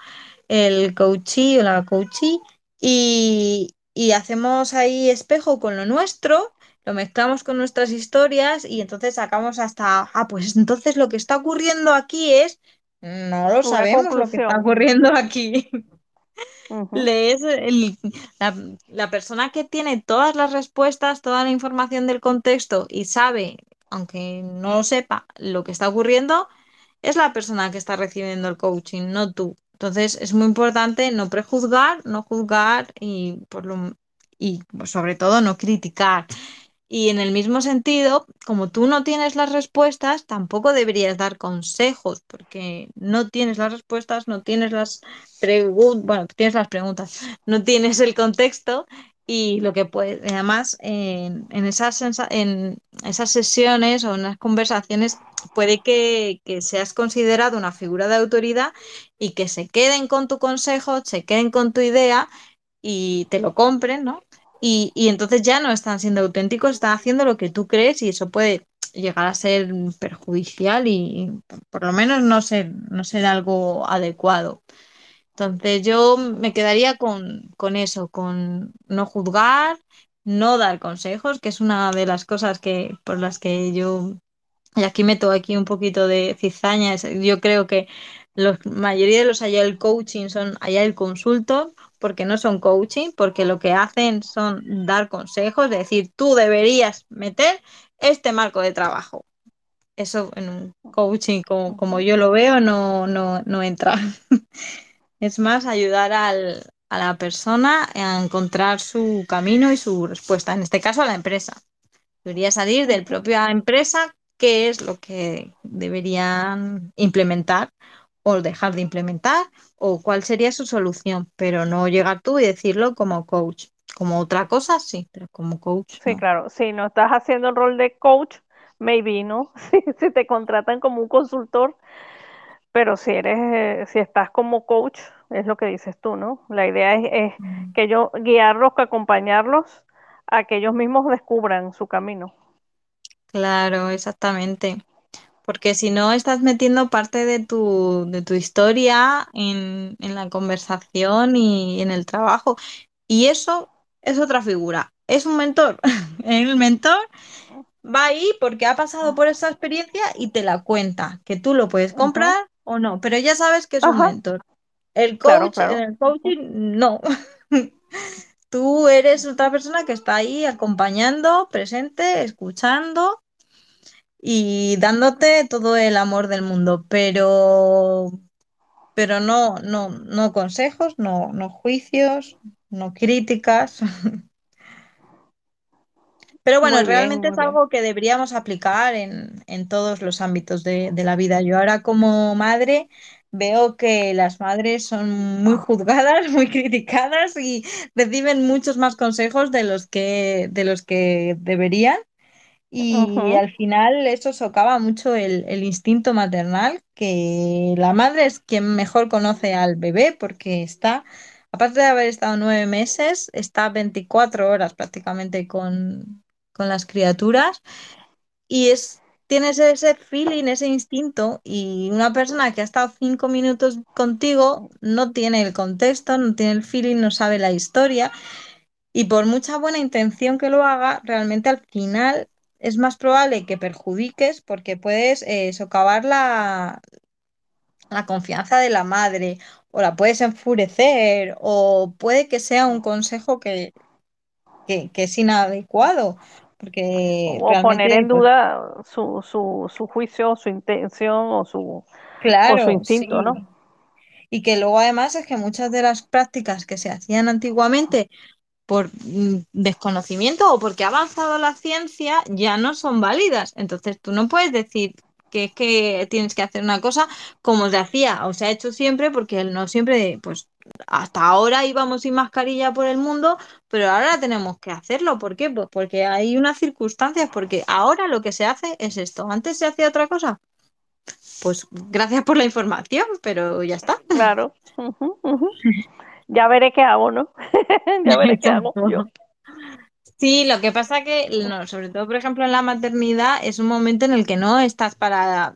el coachee o la coachee, y, y hacemos ahí espejo con lo nuestro, lo mezclamos con nuestras historias y entonces sacamos hasta, ah, pues entonces lo que está ocurriendo aquí es, no lo Una sabemos lo que está ocurriendo aquí. Lees el- la, la persona que tiene todas las respuestas, toda la información del contexto y sabe, aunque no lo sepa, lo que está ocurriendo, es la persona que está recibiendo el coaching, no tú. Entonces es muy importante no prejuzgar, no juzgar y, por lo, y sobre todo no criticar. Y en el mismo sentido, como tú no tienes las respuestas, tampoco deberías dar consejos, porque no tienes las respuestas, no tienes las preguntas, bueno, tienes las preguntas, no tienes el contexto y lo que puede, además, en, en esas, en esas sesiones o en las conversaciones puede que, que seas considerado una figura de autoridad y que se queden con tu consejo, se queden con tu idea y te lo compren, ¿no? Y, y entonces ya no están siendo auténticos, están haciendo lo que tú crees y eso puede llegar a ser perjudicial y, por lo menos no ser, no ser algo adecuado. Entonces yo me quedaría con, con eso, con no juzgar, no dar consejos, que es una de las cosas que, por las que yo y aquí meto aquí un poquito de cizaña. Yo creo que la mayoría de los Agile Coaching son Agile Consultor, porque no son coaching, porque lo que hacen son dar consejos, es decir, tú deberías meter este marco de trabajo. Eso en un coaching, como, como yo lo veo, no, no, no entra. Es más ayudar al- a la persona a encontrar su camino y su respuesta, en este caso a la empresa. Debería salir de la propia empresa qué es lo que deberían implementar o dejar de implementar o cuál sería su solución, pero no llegar tú y decirlo como coach. Como otra cosa, sí, pero como coach, Sí, no. claro. Si no estás haciendo el rol de coach, maybe, ¿no? Si te contratan como un consultor, pero si eres, eh, si estás como coach, es lo que dices tú, ¿no? La idea es, es que yo guiarlos, que acompañarlos a que ellos mismos descubran su camino. Claro, exactamente. Porque si no, estás metiendo parte de tu, de tu historia en, en la conversación y en el trabajo. Y eso es otra figura. Es un mentor. El mentor va ahí porque ha pasado por esa experiencia y te la cuenta, que tú lo puedes comprar o no, pero ya sabes que es un mentor. El claro, coach, claro. el coaching, no. Tú eres otra persona que está ahí acompañando, presente, escuchando y dándote todo el amor del mundo, pero, pero no, no, no consejos, no, no juicios, no críticas. Pero bueno, bien, realmente es algo que deberíamos aplicar en, en todos los ámbitos de, de la vida. Yo ahora como madre veo que las madres son muy juzgadas, muy criticadas y reciben muchos más consejos de los que, de los que deberían. Y Ujú. al final eso socava mucho el, el instinto maternal, que la madre es quien mejor conoce al bebé porque está, aparte de haber estado nueve meses, está 24 horas prácticamente con, con las criaturas y es, tienes ese feeling, ese instinto y una persona que ha estado cinco minutos contigo no tiene el contexto, no tiene el feeling, no sabe la historia. Y por mucha buena intención que lo haga, realmente al final es más probable que perjudiques porque puedes eh, socavar la, la confianza de la madre o la puedes enfurecer o puede que sea un consejo que, que, que es inadecuado porque O poner en duda su, su, su juicio, su intención o su, o su claro, instinto, ¿no? Y que luego además es que muchas de las prácticas que se hacían antiguamente por mm, desconocimiento o porque ha avanzado la ciencia, ya no son válidas. Entonces tú no puedes decir que es que tienes que hacer una cosa como se hacía o se ha hecho siempre, porque no siempre, pues hasta ahora íbamos sin mascarilla por el mundo, pero ahora tenemos que hacerlo. ¿Por qué? Pues porque hay unas circunstancias, porque ahora lo que se hace es esto. Antes se hacía otra cosa. Pues gracias por la información, pero ya está. Claro. Ya veré qué hago, ¿no? Ya veré qué hago yo. Sí, lo que pasa que, no, sobre todo, por ejemplo, en la maternidad, es un momento en el que no estás para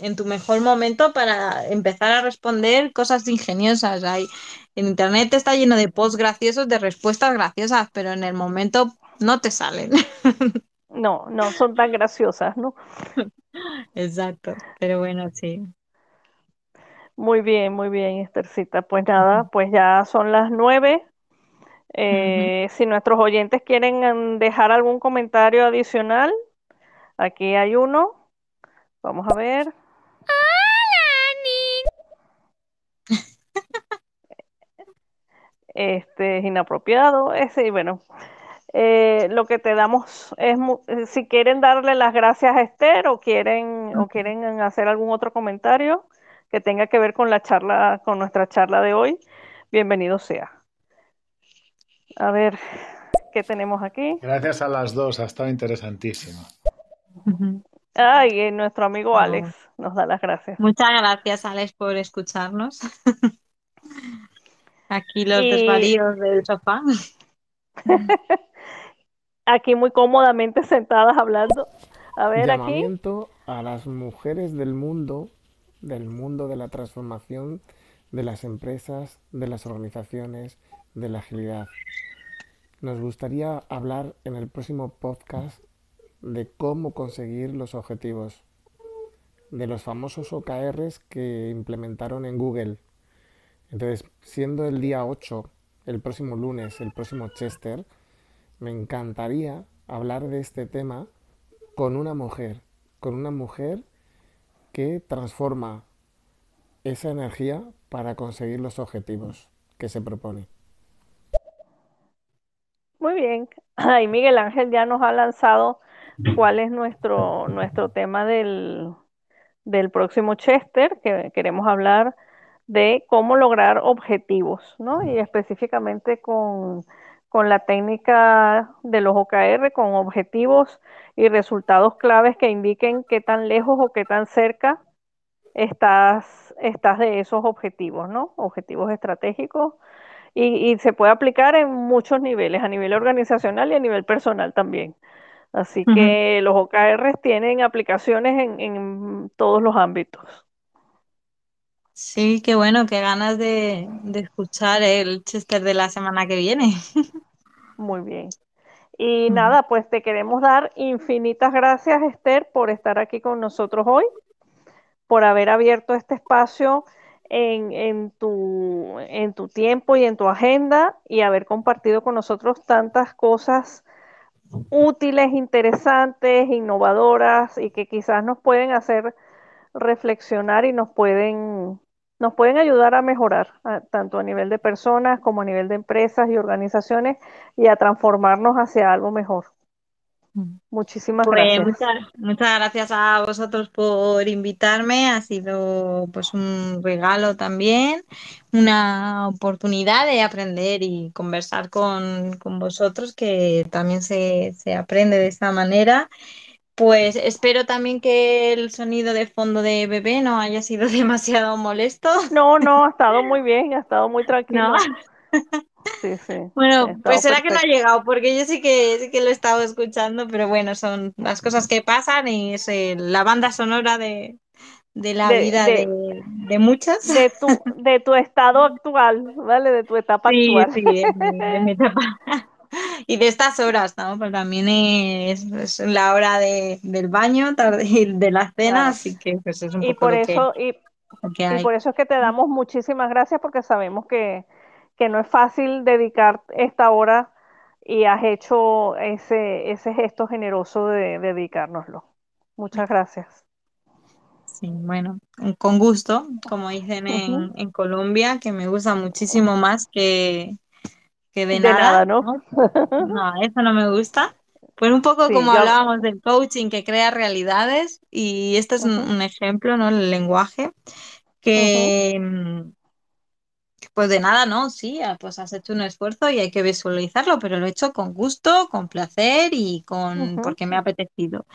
en tu mejor momento para empezar a responder cosas ingeniosas. Hay, en internet está lleno de posts graciosos, de respuestas graciosas, pero en el momento no te salen. No, no son tan graciosas, ¿no? Exacto, pero bueno, sí. Muy bien, muy bien, Estercita. Pues nada, pues ya son las nueve. Eh, si nuestros oyentes quieren mm, dejar algún comentario adicional, aquí hay uno. Vamos a ver. Este es inapropiado. Ese, y bueno, eh, lo que te damos es, eh, si quieren darle las gracias a Esther o quieren, o quieren hacer algún otro comentario que tenga que ver con la charla, con nuestra charla de hoy, bienvenido sea. A ver, ¿qué tenemos aquí? Gracias a las dos, ha estado interesantísimo. Ay, nuestro amigo Alex nos da las gracias. Muchas gracias, Alex, por escucharnos. Aquí los desvaríos del sofá. aquí muy cómodamente sentadas hablando. A ver, Llamamiento a las mujeres del mundo, del mundo de la transformación de las empresas, de las organizaciones, de la agilidad. Nos gustaría hablar en el próximo podcast de cómo conseguir los objetivos, de los famosos OKRs que implementaron en Google. Entonces, siendo el día 8, el próximo lunes, el próximo Chester, me encantaría hablar de este tema con una mujer, con una mujer que transforma esa energía para conseguir los objetivos que se propone. Muy bien. Ahí Miguel Ángel ya nos ha lanzado cuál es nuestro, nuestro tema del, del próximo Chester, que queremos hablar de cómo lograr objetivos, ¿no? Y específicamente con con la técnica de los OKR, con objetivos y resultados claves que indiquen qué tan lejos o qué tan cerca estás, estás de esos objetivos, ¿no? Objetivos estratégicos. Y, se puede aplicar en muchos niveles, a nivel organizacional y a nivel personal también. Así que los OKR tienen aplicaciones en, en, todos los ámbitos. Sí, qué bueno, qué ganas de, de escuchar el Chester de la semana que viene. Muy bien. Y nada, pues te queremos dar infinitas gracias, Esther, por estar aquí con nosotros hoy, por haber abierto este espacio en, en, tu, en tu tiempo y en tu agenda y haber compartido con nosotros tantas cosas útiles, interesantes, innovadoras y que quizás nos pueden hacer reflexionar y nos pueden nos pueden ayudar a mejorar, tanto a nivel de personas como a nivel de empresas y organizaciones, y a transformarnos hacia algo mejor. Muchísimas pues gracias. Muchas, gracias a vosotros por invitarme. Ha sido pues un regalo también, una oportunidad de aprender y conversar con, con vosotros, que también se, se aprende de esta manera. Pues espero también que el sonido de fondo de bebé no haya sido demasiado molesto. No, no, ha estado muy bien, ha estado muy tranquilo. Sí, sí. Bueno, pues será que no ha llegado, porque yo sí que, sí que lo he estado escuchando, pero bueno, son las cosas que pasan y es la banda sonora de, la vida de, de, muchas. De tu, de tu estado actual, ¿vale? De tu etapa actual. Sí, de mi etapa. y de estas horas, ¿no? Pues también es, la hora de, del baño, tarde, de la cena, así que pues es un y por eso, y, por eso es que te damos muchísimas gracias porque sabemos que, no es fácil dedicar esta hora y has hecho ese, ese gesto generoso de, dedicárnoslo. Muchas gracias. Sí, bueno, con gusto, como dicen en, en Colombia, que me gusta muchísimo más que, que de, nada, ¿no? ¿no? eso no me gusta. Pues un poco como hablábamos del coaching que crea realidades y este es un, ejemplo, ¿no? El lenguaje que, mm, pues de nada, ¿no? Sí, ah, pues has hecho un esfuerzo y hay que visualizarlo, pero lo he hecho con gusto, con placer y con porque me ha apetecido.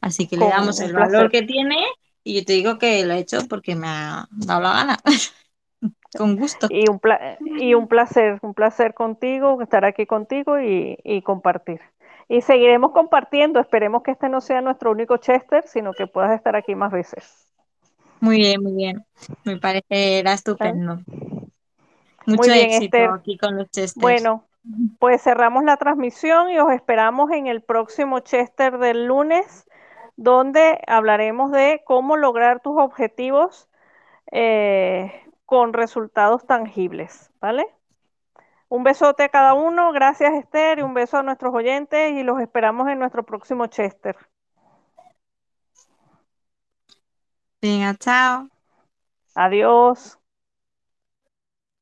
Así que le damos el valor que tiene y yo te digo que lo he hecho porque me ha dado la gana. Con gusto. Y un, y un placer, un placer contigo, estar aquí contigo y, compartir. Y seguiremos compartiendo. Esperemos que este no sea nuestro único Chester, sino que puedas estar aquí más veces. Muy bien, muy bien. Me parecerá estupendo. Mucho muy bien, éxito aquí con los Chesters. Bueno, pues cerramos la transmisión y os esperamos en el próximo Chester del lunes, donde hablaremos de cómo lograr tus objetivos eh, con resultados tangibles, ¿vale? Un besote a cada uno, gracias Esther, y un beso a nuestros oyentes y los esperamos en nuestro próximo Chester. Venga, chao. Adiós.